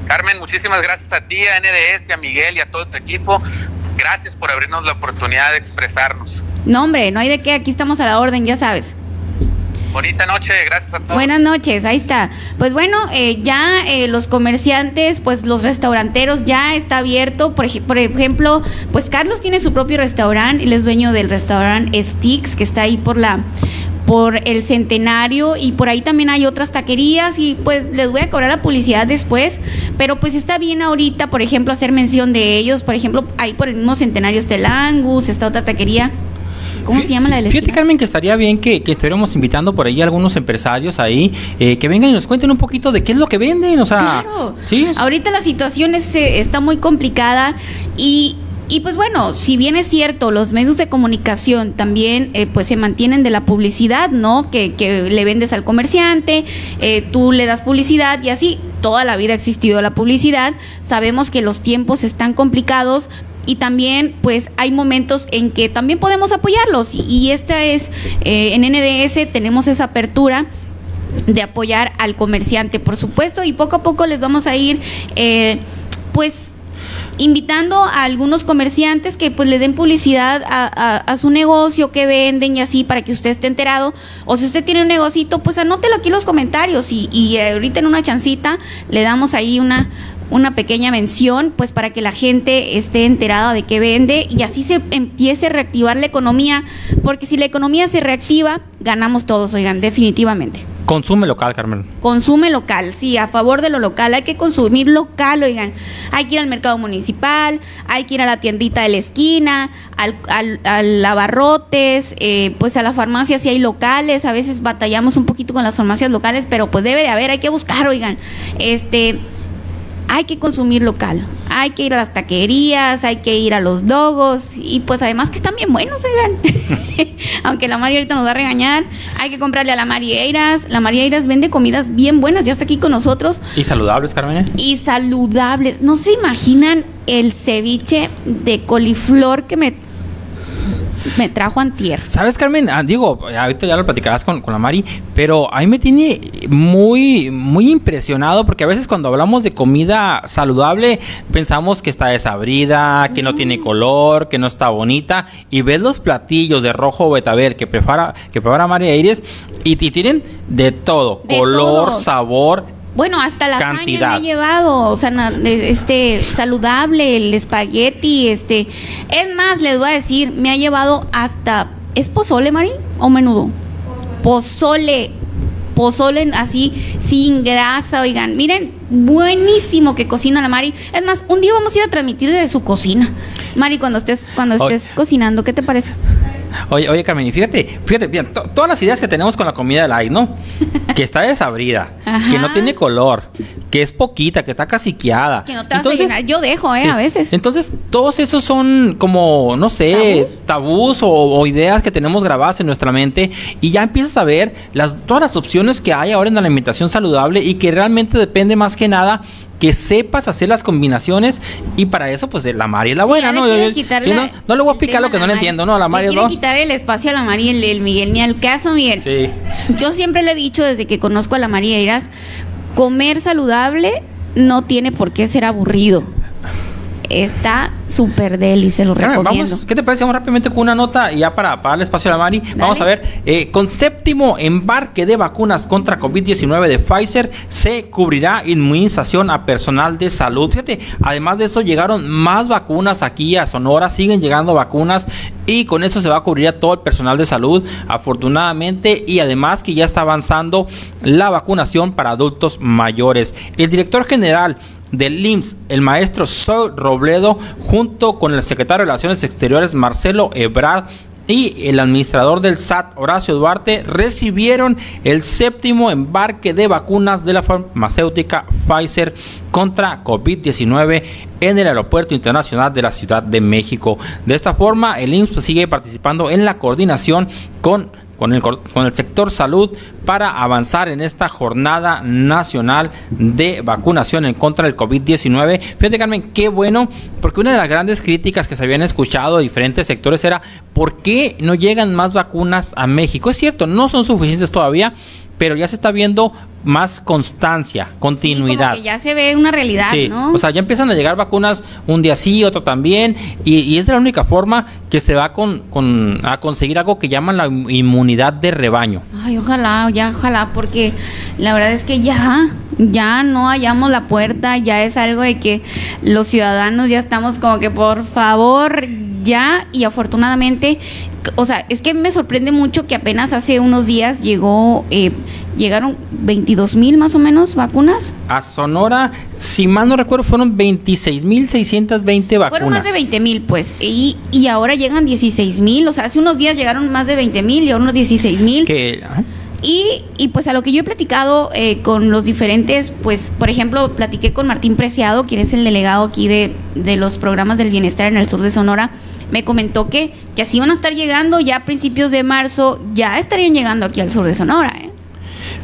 Carmen, muchísimas gracias a ti, a NDS, a Miguel y a todo tu equipo. Gracias por abrirnos la oportunidad de expresarnos. No, hombre, no hay de qué, aquí estamos a la orden, ya sabes. Bonita noche, gracias a todos. Buenas noches, ahí está. Pues bueno, eh, ya eh, los comerciantes, pues los restauranteros ya está abierto. Por, por, ejemplo, pues Carlos tiene su propio restaurante, él es dueño del restaurante Sticks, que está ahí por la por el centenario y por ahí también hay otras taquerías y pues les voy a cobrar la publicidad después, pero pues está bien ahorita, por ejemplo, hacer mención de ellos, por ejemplo, ahí por el mismo centenario está el Angus, está otra taquería ¿Cómo se llama la de Fíjate, Carmen, que estaría bien que, que estuviéramos invitando por ahí a algunos empresarios ahí eh, que vengan y nos cuenten un poquito de qué es lo que venden. O sea, claro. ¿sí? ahorita la situación es, eh, está muy complicada y, y pues bueno, si bien es cierto, los medios de comunicación también eh, pues se mantienen de la publicidad, ¿no? Que, que le vendes al comerciante, tú le das publicidad y así toda la vida ha existido la publicidad. Sabemos que los tiempos están complicados, y también pues hay momentos en que también podemos apoyarlos y, esta es, eh, en NDS tenemos esa apertura de apoyar al comerciante, por supuesto, y poco a poco les vamos a ir, eh, pues, invitando a algunos comerciantes que pues le den publicidad a, su negocio, que venden y así para que usted esté enterado. O si usted tiene un negocito, pues anótelo aquí en los comentarios y, y ahorita en una chancita le damos ahí una, una pequeña mención, pues para que la gente esté enterada de qué vende y así se empiece a reactivar la economía, porque si la economía se reactiva, ganamos todos, oigan, definitivamente. Consume local, Carmen. Consume local, sí, a favor de lo local. Hay que consumir local, oigan. Hay que ir al mercado municipal, hay que ir a la tiendita de la esquina, al, al, abarrotes, eh, pues a la farmacia si hay locales. A veces batallamos un poquito con las farmacias locales, pero pues debe de haber, hay que buscar, oigan. Este hay que consumir local, hay que ir a las taquerías, hay que ir a los dogos y pues además que están bien buenos, oigan. (laughs) (laughs) Aunque la Mari ahorita nos va a regañar, hay que comprarle a la Marieiras. La Marieiras vende comidas bien buenas, ya está aquí con nosotros. ¿Y saludables, Carmen? Y saludables. ¿No se imaginan el ceviche de coliflor que me me trajo antier. ¿Sabes, Carmen? Ah, digo, ahorita ya lo platicarás con, la Mari, pero a mí me tiene muy, muy impresionado porque a veces cuando hablamos de comida saludable pensamos que está desabrida, que no tiene color, que no está bonita y ves los platillos de rojo betabel que prepara, que prepara María Iris y, tienen de todo, color, sabor, bueno, hasta la me ha llevado, o sea, este saludable, el espagueti, este, es más, les voy a decir, me ha llevado hasta ¿es pozole, Mari? o menudo? Pozole. Pozole así sin grasa, oigan, miren, buenísimo que cocina la Mari. Es más, un día vamos a ir a transmitir desde su cocina. Mari, cuando estés cuando estés cocinando, ¿qué te parece? Oye, oye, Carmen, fíjate, fíjate, bien, todas las ideas que tenemos con la comida del aire, ¿no? (laughs) que está desabrida, que no tiene color, que es poquita, que está caciqueada. Que no te Entonces, vas a llenar. Yo dejo, ¿eh? A veces. Entonces, todos esos son como, no sé, tabús, o, ideas que tenemos grabadas en nuestra mente y ya empiezas a ver las, todas las opciones que hay ahora en la alimentación saludable y que realmente depende más que nada que sepas hacer las combinaciones y para eso pues la Mari es la buena, ¿no? no, no le voy a explicar lo que no le entiendo, ¿no? A la Mari es quitar el espacio a la Mari el, el Miguel, ni al caso, Miguel. Sí. Yo siempre le he dicho desde que conozco a la María Iras, comer saludable no tiene por qué ser aburrido. Está súper deli, se lo recomiendo. ¿Qué te parece? Vamos rápidamente con una nota y ya para, para darle espacio a la Mari. Vamos a ver, eh, con séptimo embarque de vacunas contra COVID-19 de Pfizer, se cubrirá inmunización a personal de salud. Fíjate, además de eso, llegaron más vacunas aquí a Sonora, siguen llegando vacunas y con eso se va a cubrir a todo el personal de salud, afortunadamente, y además que ya está avanzando la vacunación para adultos mayores. El director general del IMSS, el maestro Sol Robledo, junto con el secretario de Relaciones Exteriores Marcelo Ebrard, y el administrador del SAT, Horacio Duarte, recibieron el séptimo embarque de vacunas de la farmacéutica Pfizer contra COVID-19 en el Aeropuerto Internacional de la Ciudad de México. De esta forma, el IMSS sigue participando en la coordinación con con el, con el sector salud para avanzar en esta jornada nacional de vacunación en contra del COVID-19. Fíjate, Carmen, qué bueno, porque una de las grandes críticas que se habían escuchado de diferentes sectores era ¿por qué no llegan más vacunas a México? Es cierto, no son suficientes todavía, pero ya se está viendo más constancia, continuidad. Sí, ya se ve una realidad, ¿no? O sea, ya empiezan a llegar vacunas un día sí, otro también, y, es de la única forma que se va con, con, a conseguir algo que llaman la inmunidad de rebaño. Ay, ojalá, ya, ojalá, porque la verdad es que ya, ya no hallamos la puerta, ya es algo de que los ciudadanos ya estamos como que por favor, ya, y afortunadamente o sea, es que me sorprende mucho que apenas hace unos días llegó, eh, llegaron 22 mil más o menos vacunas. A Sonora, si mal no recuerdo, fueron 26 mil 620 vacunas. Fueron más de 20 mil, pues, y, y ahora llegan 16 mil, o sea, hace unos días llegaron más de 20 mil y ahora unos 16 mil. Que... Y, y, pues a lo que yo he platicado eh, con los diferentes, pues por ejemplo, platiqué con Martín Preciado, quien es el delegado aquí de, de los programas del bienestar en el sur de Sonora, me comentó que, que así van a estar llegando ya a principios de marzo, ya estarían llegando aquí al sur de Sonora. ¿eh?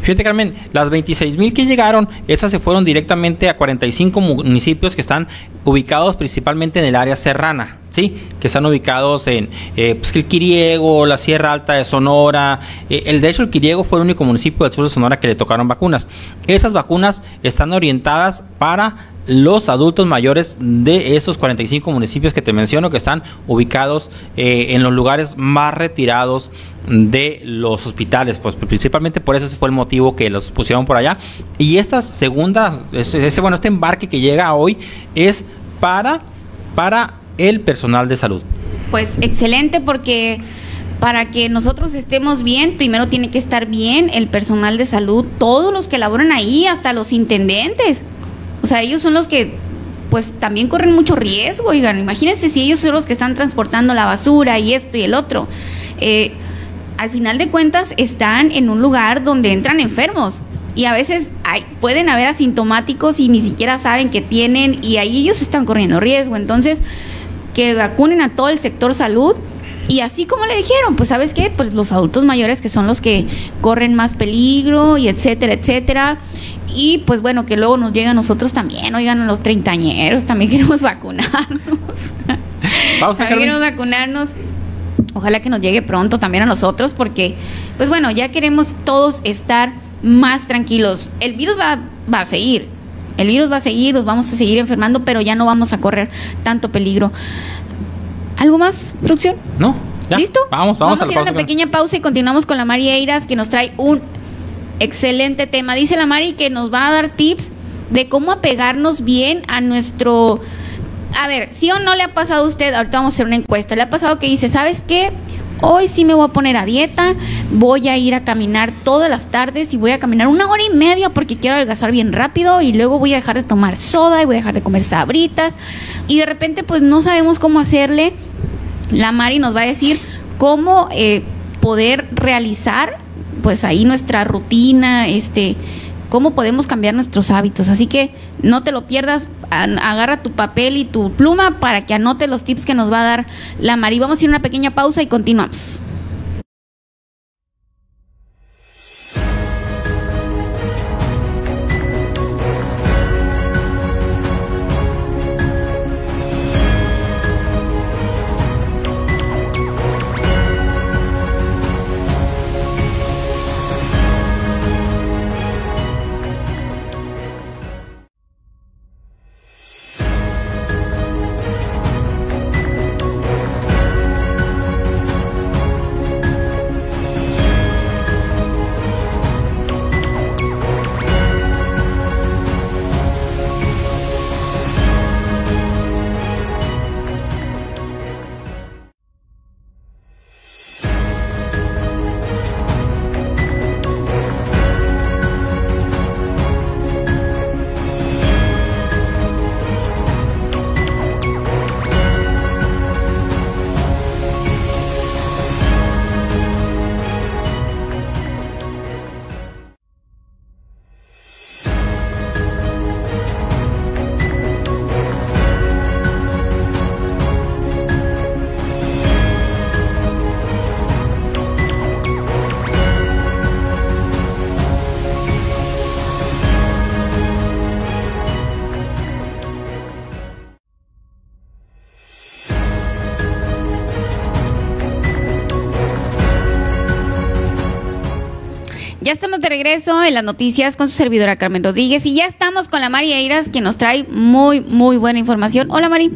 Fíjate, Carmen, las 26 mil que llegaron, esas se fueron directamente a 45 municipios que están ubicados principalmente en el área serrana. ¿Sí? que están ubicados en eh, pues, el Quiriego, la Sierra Alta de Sonora. Eh, el, de hecho, el Quiriego fue el único municipio del sur de Sonora que le tocaron vacunas. Esas vacunas están orientadas para los adultos mayores de esos 45 municipios que te menciono que están ubicados eh, en los lugares más retirados de los hospitales, pues principalmente por eso fue el motivo que los pusieron por allá. Y esta segunda, ese, bueno, este embarque que llega hoy es para, para el personal de salud. Pues excelente porque para que nosotros estemos bien, primero tiene que estar bien el personal de salud, todos los que laboran ahí, hasta los intendentes. O sea, ellos son los que pues también corren mucho riesgo, oigan, imagínense si ellos son los que están transportando la basura y esto y el otro. Eh, al final de cuentas están en un lugar donde entran enfermos y a veces hay, pueden haber asintomáticos y ni siquiera saben que tienen y ahí ellos están corriendo riesgo. Entonces, que vacunen a todo el sector salud. Y así como le dijeron, pues sabes qué, pues los adultos mayores que son los que corren más peligro y etcétera, etcétera. Y pues bueno, que luego nos llega a nosotros también, oigan, a los treintañeros, también (laughs) queremos vacunarnos. Vamos a también queremos vacunarnos. Ojalá que nos llegue pronto también a nosotros, porque, pues bueno, ya queremos todos estar más tranquilos. El virus va, va a seguir, el virus va a seguir, nos vamos a seguir enfermando, pero ya no vamos a correr tanto peligro. ¿Algo más, producción? No. ¿Listo? Vamos, vamos, a, hacer una pequeña pausa y continuamos con la Mari Eiras que nos trae un excelente tema. Dice la Mari que nos va a dar tips de cómo apegarnos bien a nuestro... A ver, ¿sí o no le ha pasado a usted? Ahorita vamos a hacer una encuesta. ¿Le ha pasado que dice, ¿sabes qué? Hoy sí me voy a poner a dieta, voy a ir a caminar todas las tardes y voy a caminar una hora y media porque quiero adelgazar bien rápido y luego voy a dejar de tomar soda y voy a dejar de comer sabritas y de repente pues no sabemos cómo hacerle. La Mari nos va a decir cómo eh, poder realizar pues ahí nuestra rutina, este, cómo podemos cambiar nuestros hábitos. Así que no te lo pierdas, agarra tu papel y tu pluma para que anote los tips que nos va a dar la Mari. Vamos a ir a una pequeña pausa y continuamos. De regreso en las noticias con su servidora Carmen Rodríguez y ya estamos con la Mari Eiras, quien nos trae muy, muy buena información. Hola, Mari.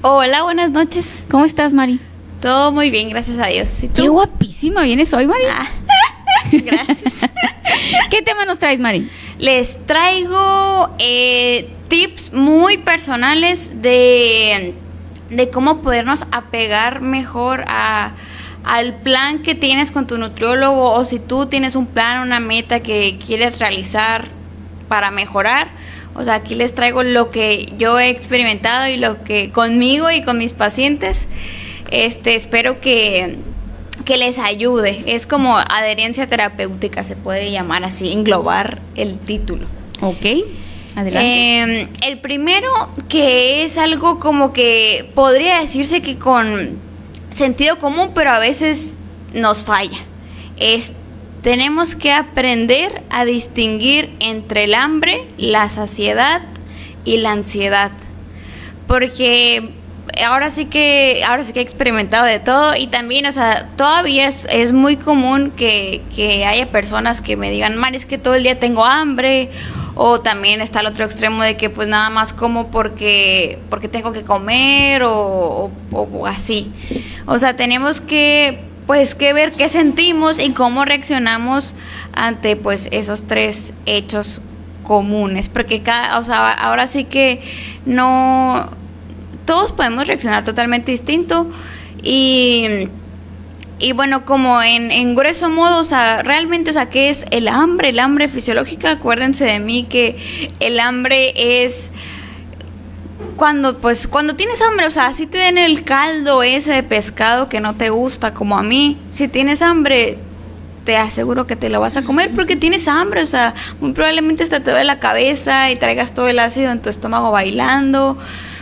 Hola, buenas noches. ¿Cómo estás, Mari? Todo muy bien, gracias a Dios. Qué guapísima vienes hoy, Mari. Ah, (laughs) gracias. ¿Qué tema nos traes, Mari? Les traigo eh, tips muy personales de, de cómo podernos apegar mejor a al plan que tienes con tu nutriólogo o si tú tienes un plan, una meta que quieres realizar para mejorar. O sea, aquí les traigo lo que yo he experimentado y lo que conmigo y con mis pacientes. Este, espero que, que les ayude. Es como adherencia terapéutica, se puede llamar así, englobar el título. Ok. Adelante. Em, el primero, que es algo como que podría decirse que con sentido común, pero a veces nos falla. Es, tenemos que aprender a distinguir entre el hambre, la saciedad y la ansiedad. Porque ahora sí que ahora sí que he experimentado de todo y también, o sea, todavía es, es muy común que, que, haya personas que me digan, Mar, es que todo el día tengo hambre o también está el otro extremo de que pues nada más como porque, porque tengo que comer o, así. O sea, tenemos que pues que ver qué sentimos y cómo reaccionamos ante pues esos tres hechos comunes, porque cada, o sea, ahora sí que no todos podemos reaccionar totalmente distinto y y bueno, como en, en grueso modo, o sea, realmente, o sea, ¿qué es el hambre? El hambre fisiológica, acuérdense de mí que el hambre es cuando pues cuando tienes hambre, o sea, si te den el caldo ese de pescado que no te gusta como a mí, si tienes hambre te aseguro que te lo vas a comer porque tienes hambre, o sea, muy probablemente hasta te duele la cabeza y traigas todo el ácido en tu estómago bailando,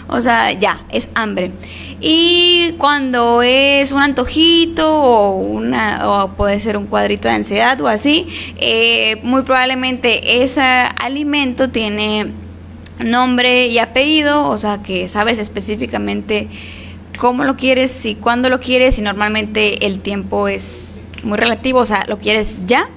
o sea, ya, es hambre. Y cuando es un antojito o, una, o puede ser un cuadrito de ansiedad o así, eh, muy probablemente ese alimento tiene nombre y apellido, o sea que sabes específicamente cómo lo quieres y cuándo lo quieres y normalmente el tiempo es muy relativo, o sea, lo quieres ya.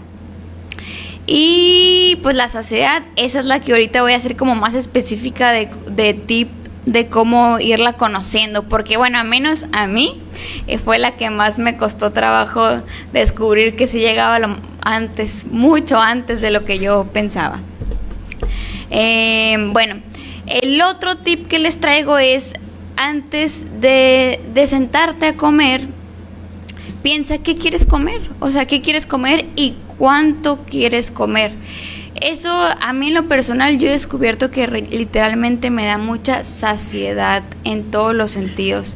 Y pues la saciedad, esa es la que ahorita voy a hacer como más específica de, de tip de cómo irla conociendo, porque bueno, a menos a mí eh, fue la que más me costó trabajo descubrir que si llegaba antes, mucho antes de lo que yo pensaba. Eh, bueno, el otro tip que les traigo es antes de, de sentarte a comer, piensa qué quieres comer, o sea, qué quieres comer y cuánto quieres comer. Eso a mí en lo personal yo he descubierto que literalmente me da mucha saciedad en todos los sentidos.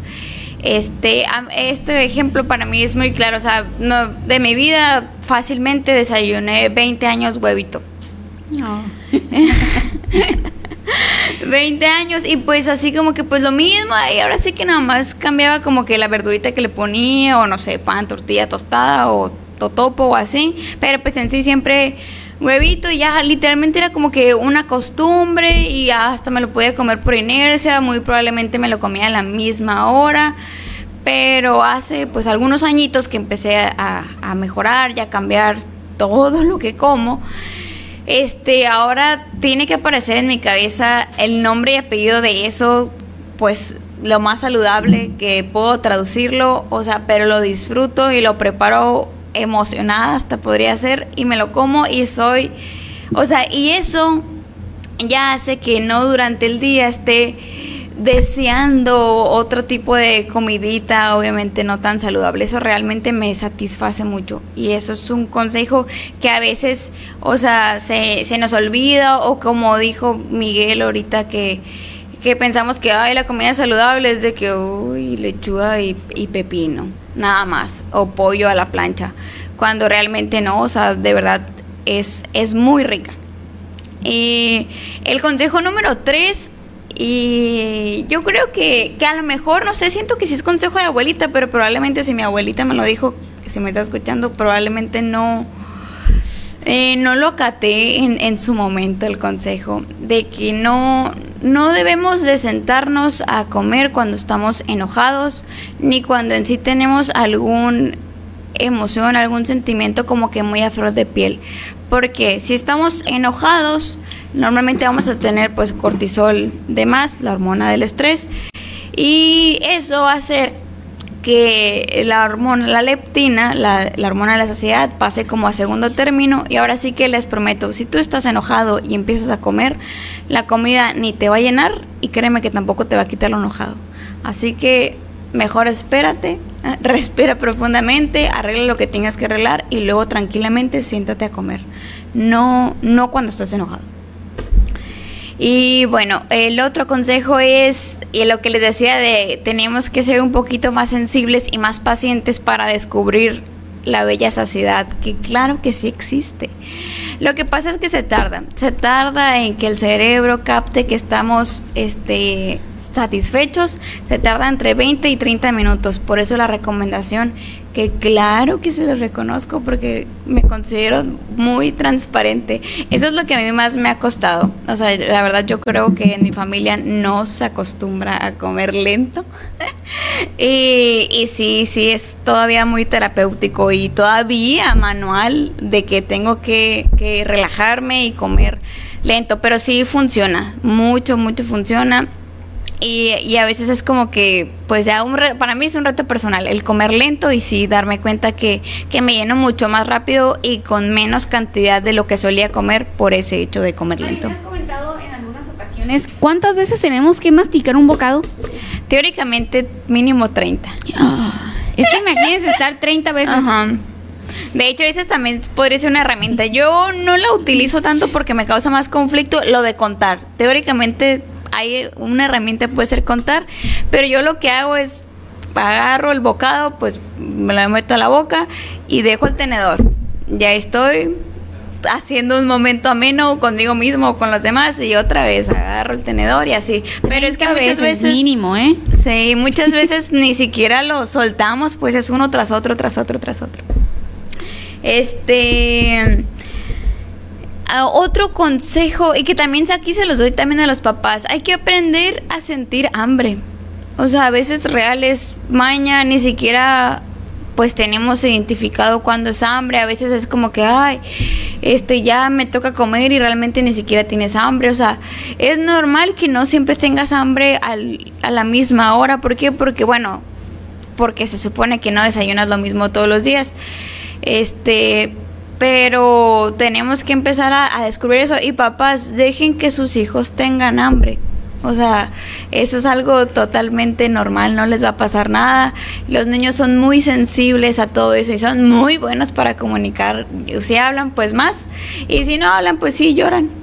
Este, este ejemplo para mí es muy claro, o sea, no, de mi vida fácilmente desayuné 20 años huevito. No. (laughs) 20 años y pues así como que pues lo mismo y ahora sí que nada más cambiaba como que la verdurita que le ponía o no sé, pan, tortilla tostada o totopo o así, pero pues en sí siempre huevito ya literalmente era como que una costumbre y hasta me lo podía comer por inercia, muy probablemente me lo comía a la misma hora, pero hace pues algunos añitos que empecé a, a mejorar y a cambiar todo lo que como. Este, ahora tiene que aparecer en mi cabeza el nombre y apellido de eso, pues lo más saludable que puedo traducirlo, o sea, pero lo disfruto y lo preparo emocionada hasta podría ser y me lo como y soy, o sea, y eso ya hace que no durante el día esté deseando otro tipo de comidita, obviamente no tan saludable. Eso realmente me satisface mucho. Y eso es un consejo que a veces, o sea, se, se nos olvida o como dijo Miguel ahorita que, que pensamos que Ay, la comida saludable es de que, uy, lechuga y, y pepino nada más, o pollo a la plancha, cuando realmente no, o sea, de verdad es, es muy rica. Y el consejo número tres, y yo creo que, que a lo mejor, no sé, siento que sí es consejo de abuelita, pero probablemente si mi abuelita me lo dijo, si me está escuchando, probablemente no, eh, no lo acaté en, su momento el consejo de que no, no debemos de sentarnos a comer cuando estamos enojados ni cuando en sí tenemos algún emoción, algún sentimiento como que muy a flor de piel. Porque si estamos enojados, normalmente vamos a tener pues cortisol de más, la hormona del estrés, y eso va a hacer que la hormona, la leptina, la, hormona de la saciedad, pase como a segundo término. Y ahora sí que les prometo, si tú estás enojado y empiezas a comer, la comida ni te va a llenar y créeme que tampoco te va a quitar lo enojado. Así que mejor espérate, (laughs) respira profundamente, arregla lo que tengas que arreglar y luego tranquilamente siéntate a comer. No, no cuando estés enojado. Y bueno, el otro consejo es, y lo que les decía de tenemos que ser un poquito más sensibles y más pacientes para descubrir la bella saciedad, que claro que sí existe. Lo que pasa es que se tarda, se tarda en que el cerebro capte que estamos este satisfechos, se tarda entre 20 y 30 minutos. Por eso la recomendación, que claro que se los reconozco porque me considero muy transparente. Eso es lo que a mí más me ha costado. O sea, la verdad yo creo que en mi familia no se acostumbra a comer lento. (laughs) y, y sí, sí, es todavía muy terapéutico y todavía manual de que tengo que, que relajarme y comer lento, pero sí funciona, mucho, mucho funciona y, a veces es como que, pues ya un para mí es un reto personal, el comer lento y sí darme cuenta que, que me lleno mucho más rápido y con menos cantidad de lo que solía comer por ese hecho de comer lento. has comentado en algunas ocasiones cuántas veces tenemos que masticar un bocado? Teóricamente mínimo 30. es que imagínense estar 30 veces. Ajá. De hecho, esa también podría ser una herramienta. Yo no la utilizo tanto porque me causa más conflicto lo de contar. Teóricamente hay una herramienta puede ser contar, pero yo lo que hago es agarro el bocado, pues me lo meto a la boca y dejo el tenedor. Ya estoy haciendo un momento ameno conmigo mismo o con los demás y otra vez agarro el tenedor y así. Pero es que muchas veces, mínimo, ¿eh? Sí, muchas veces (laughs) ni siquiera lo soltamos, pues es uno tras otro, tras otro, tras otro. Este otro consejo, y que también aquí se los doy también a los papás, hay que aprender a sentir hambre. O sea, a veces real es maña, ni siquiera pues tenemos identificado cuando es hambre, a veces es como que, ay, este ya me toca comer y realmente ni siquiera tienes hambre, o sea, es normal que no siempre tengas hambre al, a la misma hora, ¿por qué? Porque bueno, porque se supone que no desayunas lo mismo todos los días, este, pero tenemos que empezar a, descubrir eso y papás, dejen que sus hijos tengan hambre. O sea, eso es algo totalmente normal, no les va a pasar nada. Los niños son muy sensibles a todo eso y son muy buenos para comunicar. Si hablan, pues más. Y si no hablan, pues sí, lloran. (laughs)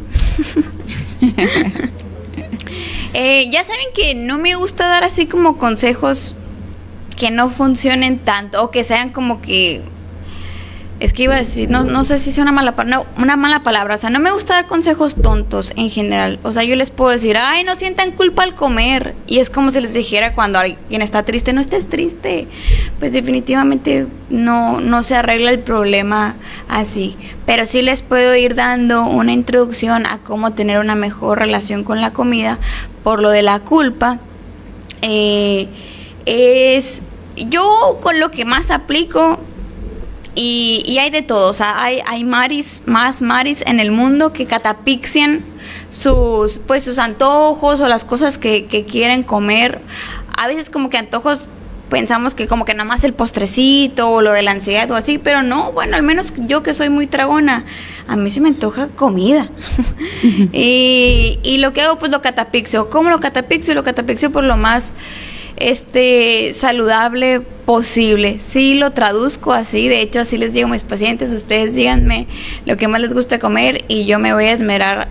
Eh, ya saben que no me gusta dar así como consejos que no funcionen tanto o que sean como que es que iba a decir, no, no sé si es una mala, no, una mala palabra, o sea, no me gusta dar consejos tontos en general, o sea, yo les puedo decir, ay, no sientan culpa al comer, y es como si les dijera cuando alguien está triste, no estés triste, pues definitivamente no, no se arregla el problema así, pero sí les puedo ir dando una introducción a cómo tener una mejor relación con la comida, por lo de la culpa, eh, es, yo con lo que más aplico, y, hay de todo, o sea, hay, hay maris, más maris en el mundo que catapixian sus, pues, sus antojos o las cosas que, quieren comer. A veces como que antojos pensamos que como que nada más el postrecito o lo de la ansiedad o así, pero no, bueno, al menos yo que soy muy tragona, a mí se me antoja comida. (laughs) y, y, lo que hago pues lo catapixio. ¿Cómo lo catapixio? Lo catapixio por lo más este saludable posible. Sí lo traduzco así, de hecho así les digo a mis pacientes, ustedes díganme lo que más les gusta comer y yo me voy a esmerar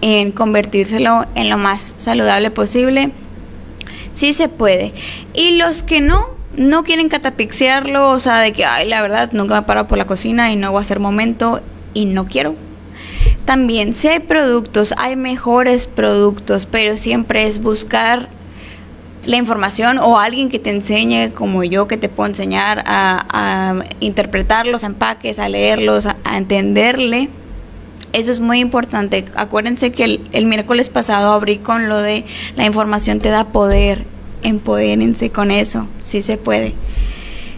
en convertírselo en lo más saludable posible. Sí se puede. Y los que no, no quieren catapixiarlo, o sea, de que, ay, la verdad, nunca me paro por la cocina y no voy a hacer momento y no quiero. También, si hay productos, hay mejores productos, pero siempre es buscar la información o alguien que te enseñe como yo que te puedo enseñar a, interpretar los empaques, a leerlos, a, entenderle. Eso es muy importante. Acuérdense que el, el, miércoles pasado abrí con lo de la información te da poder. Empodérense con eso, si se puede.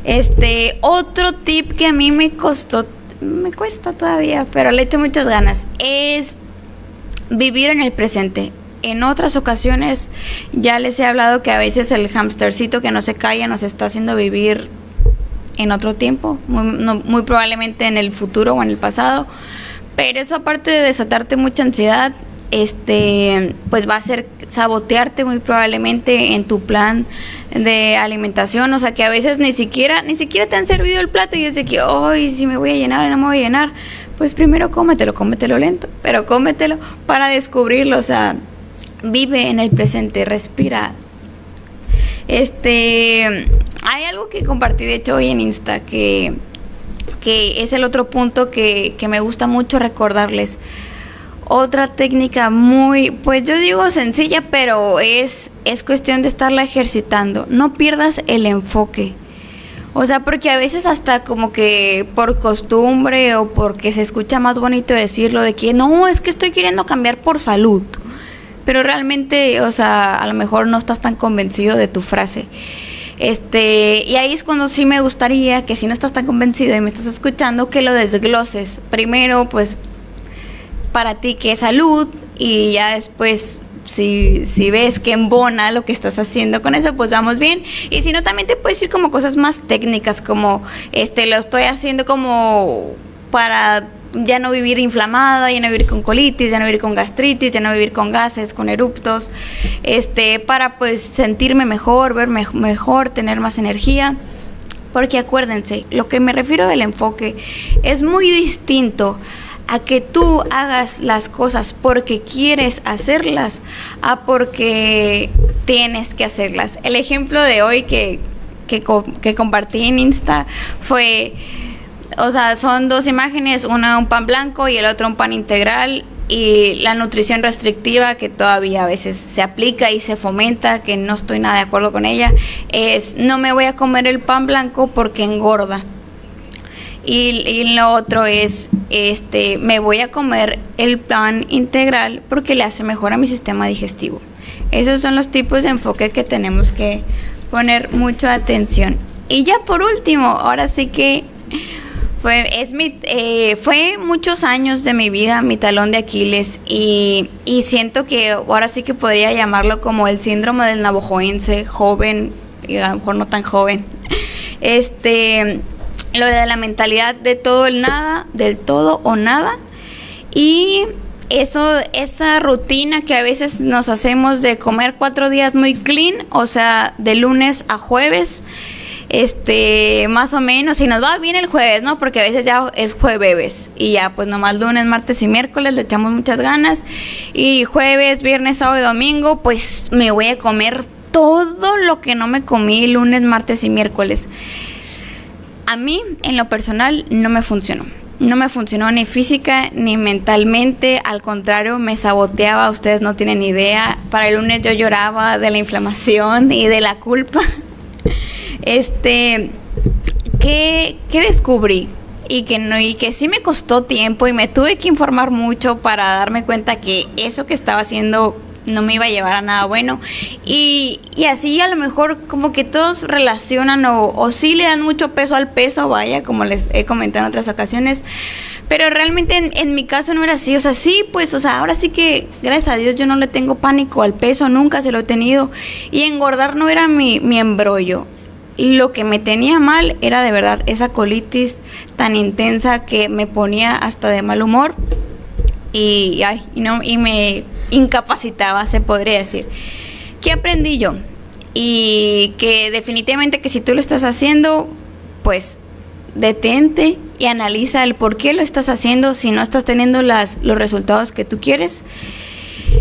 Este, otro tip que a mí me costó, me cuesta todavía, pero le echo muchas ganas, es vivir en el presente. En otras ocasiones ya les he hablado que a veces el hamstercito que no se calla nos está haciendo vivir en otro tiempo, muy, probablemente en el futuro o en el pasado. Pero eso aparte de desatarte mucha ansiedad, este pues va a hacer sabotearte muy probablemente en tu plan de alimentación, o sea que a veces ni siquiera ni siquiera te han servido el plato y es de que, "Ay, si me voy a llenar, no me voy a llenar." Pues primero cómetelo, cómetelo lento, pero cómetelo para descubrirlo, o sea, vive en el presente, respira. Este, hay algo que compartí de hecho hoy en Insta que, que es el otro punto que, que me gusta mucho recordarles. Otra técnica muy, pues yo digo sencilla, pero es, es cuestión de estarla ejercitando. No pierdas el enfoque. O sea, porque a veces hasta como que por costumbre o porque se escucha más bonito decirlo de que no, es que estoy queriendo cambiar por salud pero realmente, o sea, a lo mejor no estás tan convencido de tu frase. Este, y ahí es cuando sí me gustaría que si no estás tan convencido y me estás escuchando, que lo desgloses. Primero, pues, para ti que es salud y ya después si, si ves que embona lo que estás haciendo con eso, pues vamos bien. Y si no, también te puedes ir como cosas más técnicas, como este lo estoy haciendo como para ya no vivir inflamada, ya no vivir con colitis, ya no vivir con gastritis, ya no vivir con gases, con eruptos, este, para pues sentirme mejor, verme mejor, tener más energía. Porque acuérdense, lo que me refiero del enfoque es muy distinto a que tú hagas las cosas porque quieres hacerlas a porque tienes que hacerlas. El ejemplo de hoy que, que, que compartí en Insta fue o sea, son dos imágenes, una un pan blanco y el otro un pan integral y la nutrición restrictiva que todavía a veces se aplica y se fomenta, que no estoy nada de acuerdo con ella, es no me voy a comer el pan blanco porque engorda. Y, y, lo otro es, este, me voy a comer el pan integral porque le hace mejor a mi sistema digestivo. Esos son los tipos de enfoque que tenemos que poner mucha atención. Y ya por último, ahora sí que fue, es mi, eh, fue muchos años de mi vida mi talón de Aquiles y, y, siento que ahora sí que podría llamarlo como el síndrome del navajoense, joven y a lo mejor no tan joven. (laughs) Este, lo de la mentalidad de todo el nada, del todo o nada y eso, esa rutina que a veces nos hacemos de comer cuatro días muy clean, o sea, de lunes a jueves este, más o menos, si nos va bien el jueves, ¿no? Porque a veces ya es jueves y ya pues nomás lunes, martes y miércoles le echamos muchas ganas y jueves, viernes, sábado y domingo pues me voy a comer todo lo que no me comí lunes, martes y miércoles. A mí, en lo personal, no me funcionó. No me funcionó ni física ni mentalmente, al contrario, me saboteaba, ustedes no tienen idea. Para el lunes yo lloraba de la inflamación y de la culpa. (laughs) Este, ¿qué, descubrí? Y que, no, y que sí me costó tiempo y me tuve que informar mucho para darme cuenta que eso que estaba haciendo no me iba a llevar a nada bueno. Y, así a lo mejor como que todos relacionan o, o sí le dan mucho peso al peso, vaya, como les he comentado en otras ocasiones. Pero realmente en, en, mi caso no era así. O sea, sí, pues, o sea, ahora sí que, gracias a Dios, yo no le tengo pánico al peso, nunca se lo he tenido. Y engordar no era mi, mi embrollo. Lo que me tenía mal era de verdad esa colitis tan intensa que me ponía hasta de mal humor y, ay, no, y me incapacitaba, se podría decir. ¿Qué aprendí yo? Y que definitivamente que si tú lo estás haciendo, pues detente y analiza el por qué lo estás haciendo si no estás teniendo las, los resultados que tú quieres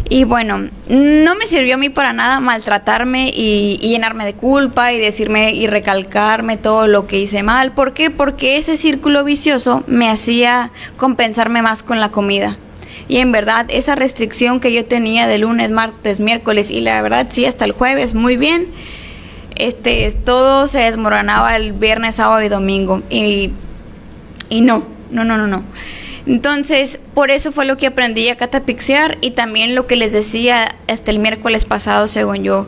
y bueno, no me sirvió a mí para nada maltratarme y, llenarme de culpa y decirme y recalcarme todo lo que hice mal. ¿Por qué? Porque ese círculo vicioso me hacía compensarme más con la comida. Y en verdad, esa restricción que yo tenía de lunes, martes, miércoles y la verdad sí hasta el jueves, muy bien. Este, todo se desmoronaba el viernes, sábado y domingo. Y, y no, no, no, no, no. Entonces, por eso fue lo que aprendí a catapixear y también lo que les decía hasta el miércoles pasado, según yo,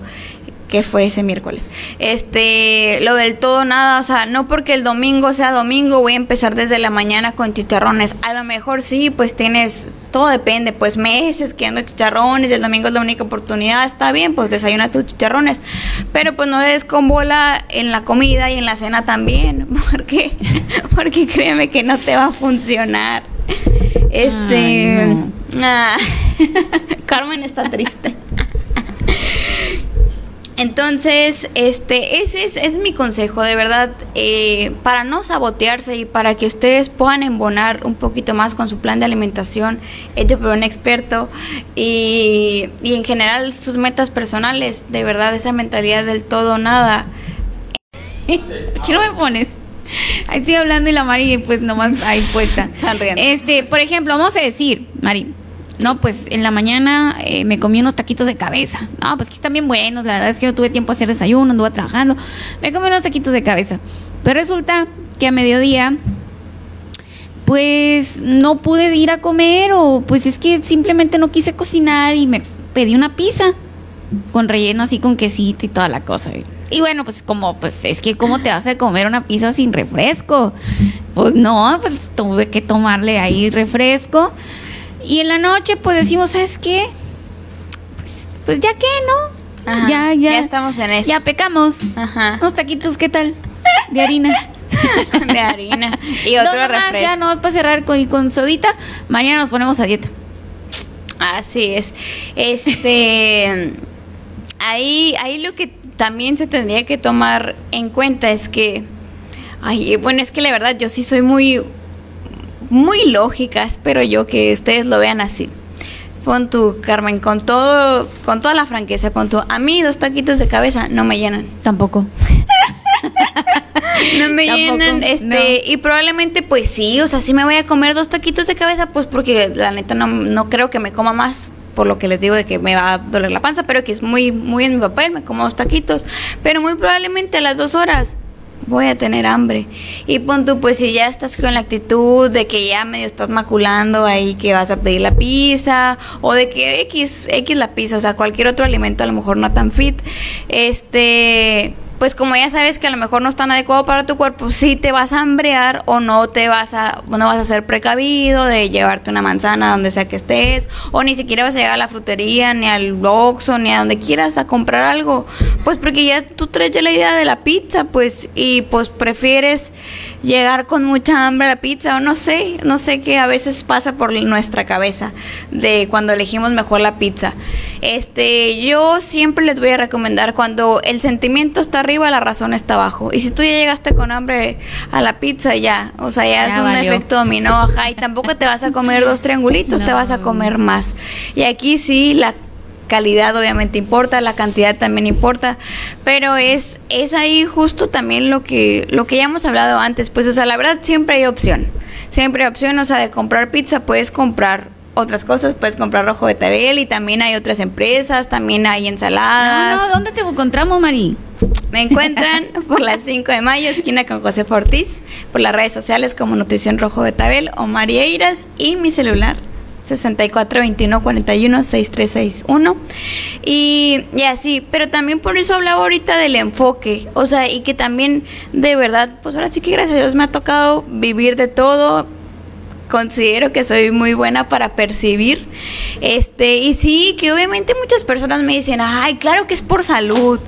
que fue ese miércoles. Este, lo del todo nada, o sea, no porque el domingo sea domingo voy a empezar desde la mañana con chicharrones. A lo mejor sí, pues tienes, todo depende, pues meses que ando chicharrones, el domingo es la única oportunidad, está bien, pues desayuna tus chicharrones. Pero pues no des con bola en la comida y en la cena también, (laughs) porque, porque créeme que no te va a funcionar. (laughs) Este, ah, (laughs) Carmen está triste. Entonces, este, ese es, mi consejo, de verdad, eh, para no sabotearse y para que ustedes puedan embonar un poquito más con su plan de alimentación hecho por un experto y, y en general sus metas personales, de verdad, esa mentalidad del todo nada. (laughs) Aquí no me pones. (laughs) Ahí estoy hablando y la Mari, pues nomás ahí puesta. (laughs) Este, por ejemplo, vamos a decir, Mari, no, pues en la mañana eh, me comí unos taquitos de cabeza. No, pues que están bien buenos. La verdad es que no tuve tiempo a hacer desayuno, anduve trabajando. Me comí unos taquitos de cabeza. Pero resulta que a mediodía, pues no pude ir a comer o pues es que simplemente no quise cocinar y me pedí una pizza con relleno así con quesito y toda la cosa. Y bueno, pues como, pues es que cómo te vas a comer una pizza sin refresco. Pues no, pues tuve que tomarle ahí refresco. Y en la noche, pues decimos, ¿sabes qué? Pues, pues ya qué, ¿no? ya, ya. Ya estamos en eso. Ya pecamos. Ajá. Unos taquitos, ¿qué tal? De harina. (laughs) de harina. Y otro no, refresco. ya no para cerrar con, con sodita. Mañana nos ponemos a dieta. Así es. Este. Ahí, ahí lo que también se tendría que tomar en cuenta es que. Ay, bueno, es que la verdad yo sí soy muy muy lógica, espero yo que ustedes lo vean así. Pon tu, Carmen, con todo, con toda la franqueza, pon tu, a mí dos taquitos de cabeza no me llenan. Tampoco. (laughs) no me llenan, este, y probablemente pues sí, o sea, sí me voy a comer dos taquitos de cabeza, pues porque la neta no, no creo que me coma más por lo que les digo de que me va a doler la panza, pero que es muy, muy en mi papel, me como dos taquitos, pero muy probablemente a las dos horas voy a tener hambre. Y pon tú, pues si ya estás con la actitud de que ya medio estás maculando ahí que vas a pedir la pizza o de que X, X la pizza, o sea, cualquier otro alimento a lo mejor no tan fit, este pues como ya sabes que a lo mejor no es tan adecuado para tu cuerpo, sí te vas a hambrear o no te vas a, no vas a ser precavido de llevarte una manzana donde sea que estés, o ni siquiera vas a llegar a la frutería, ni al Oxxo, ni a donde quieras a comprar algo, pues porque ya tú traes ya la idea de la pizza, pues, y pues prefieres llegar con mucha hambre a la pizza o no sé, no sé qué a veces pasa por nuestra cabeza de cuando elegimos mejor la pizza. Este, yo siempre les voy a recomendar cuando el sentimiento está arriba, la razón está abajo. Y si tú ya llegaste con hambre a la pizza ya, o sea, ya, es un efecto dominó, ajá, y tampoco te vas a comer (laughs) dos triangulitos, te vas a comer más. Y aquí sí la calidad obviamente importa, la cantidad también importa, pero es, es ahí justo también lo que, lo que ya hemos hablado antes, pues o sea, la verdad siempre hay opción, siempre hay opción, o sea, de comprar pizza puedes comprar otras cosas, puedes comprar rojo de tabel y también hay otras empresas, también hay ensaladas. No, no, ¿dónde te encontramos, Mari? Me encuentran (laughs) por las 5 de mayo, esquina con José Fortis, por las redes sociales como Nutrición Rojo de Tabel o Marieiras y mi celular 64 21 41 6361 y, y así, pero también por eso hablaba ahorita del enfoque, o sea, y que también de verdad, pues ahora sí que gracias a Dios me ha tocado vivir de todo, considero que soy muy buena para percibir. Este, y sí, que obviamente muchas personas me dicen, ay, claro que es por salud.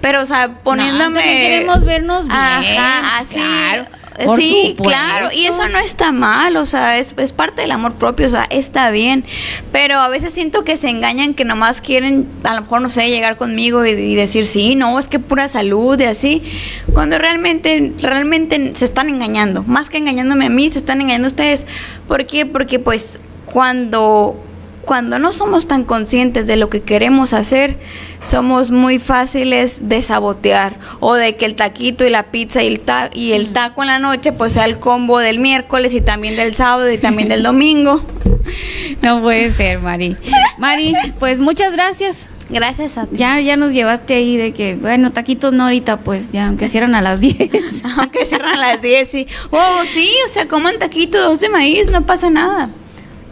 Pero, o sea, poniéndome. queremos vernos bien. Ajá, así sí, claro, y eso no está mal, o sea, es, es, parte del amor propio, o sea, está bien, pero a veces siento que se engañan que nomás quieren, a lo mejor, no sé, llegar conmigo y, decir, sí, no, es que pura salud y así, cuando realmente, realmente se están engañando, más que engañándome a mí, se están engañando ustedes, ¿por qué? Porque pues cuando cuando no somos tan conscientes de lo que queremos hacer, somos muy fáciles de sabotear o de que el taquito y la pizza y el, y el taco en la noche pues sea el combo del miércoles y también del sábado y también del domingo. (laughs) No puede ser, Mari. Mari, pues muchas gracias. Gracias a ti. Ya, ya nos llevaste ahí de que, bueno, taquitos no ahorita, pues, ya, aunque cierran a las (laughs) 10. aunque cierran a las 10, sí. Oh, sí, o sea, coman taquitos de maíz, no pasa nada.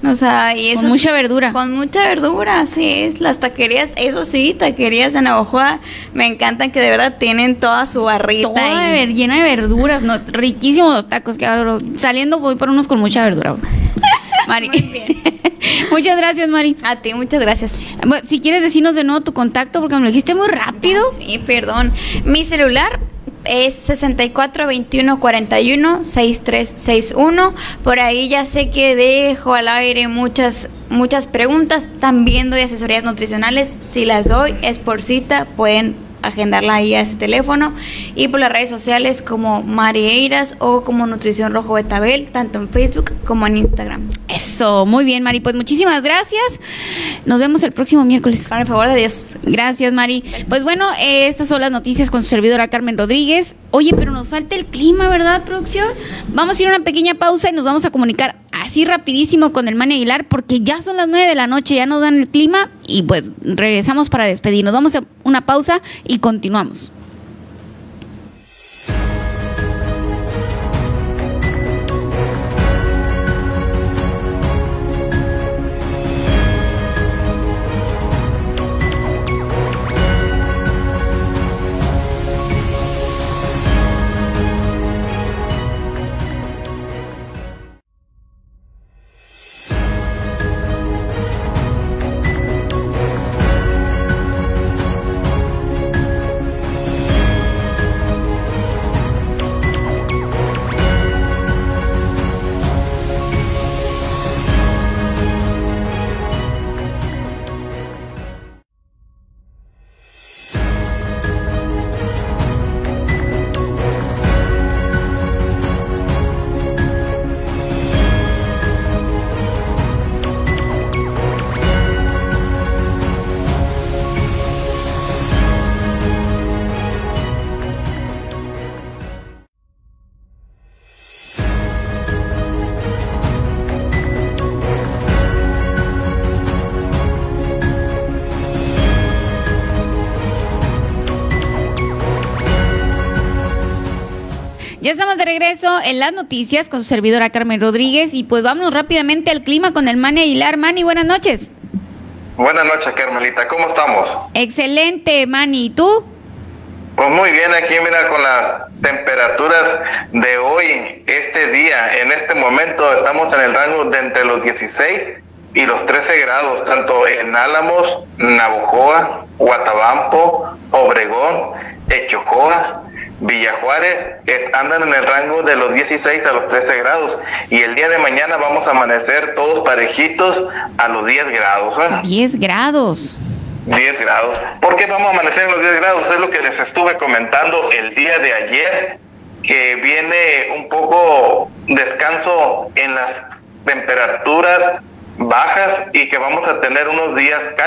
O sea, y eso. Con mucha verdura. Con mucha verdura, sí. Es las taquerías, eso sí, taquerías en Navajoa me encantan que de verdad tienen toda su barrita. Toda llena de verduras, no, riquísimos los tacos que ahora saliendo voy por unos con mucha verdura. (laughs) Mari. (laughs) muchas gracias, Mari. A ti, muchas gracias. si quieres decirnos de nuevo tu contacto, porque me lo dijiste muy rápido. Sí, perdón. Mi celular es 64 21 41 6361. Por ahí ya sé que dejo al aire muchas muchas preguntas. También doy asesorías nutricionales. Si las doy es por cita, pueden agendarla ahí a ese teléfono y por las redes sociales como Marieiras o como Nutrición Rojo Betabel, tanto en Facebook como en Instagram. Eso, muy bien, Mari. Pues muchísimas gracias. Nos vemos el próximo miércoles. Con el favor de Dios. Gracias, Mari. Pues bueno, estas son las noticias con su servidora Carmen Rodríguez. Oye, pero nos falta el clima, ¿verdad, producción? Vamos a ir a una pequeña pausa y nos vamos a comunicar así rapidísimo con el Mani Aguilar porque ya son las nueve de la noche, ya nos dan el clima y pues regresamos para despedirnos. Vamos a una pausa y continuamos. Ya estamos de regreso en las noticias con su servidora Carmen Rodríguez y pues vámonos rápidamente al clima con el Mani Aguilar. Mani, buenas noches. Buenas noches, Carmelita. ¿Cómo estamos? Excelente, Mani. ¿Y tú? Pues muy bien, aquí mira con las temperaturas de hoy, este día, en este momento estamos en el rango de entre los 16 y los 13 grados, tanto en Álamos, Navojoa, Guatabampo, Obregón, Echocoa, Villa Juárez andan en el rango de los 16 a los 13 grados y el día de mañana vamos a amanecer todos parejitos a los 10 grados. 10 ¿eh? grados. 10 grados. ¿Por qué vamos a amanecer en los 10 grados? Es lo que les estuve comentando el día de ayer, que viene un poco descanso en las temperaturas bajas y que vamos a tener unos días cálidos.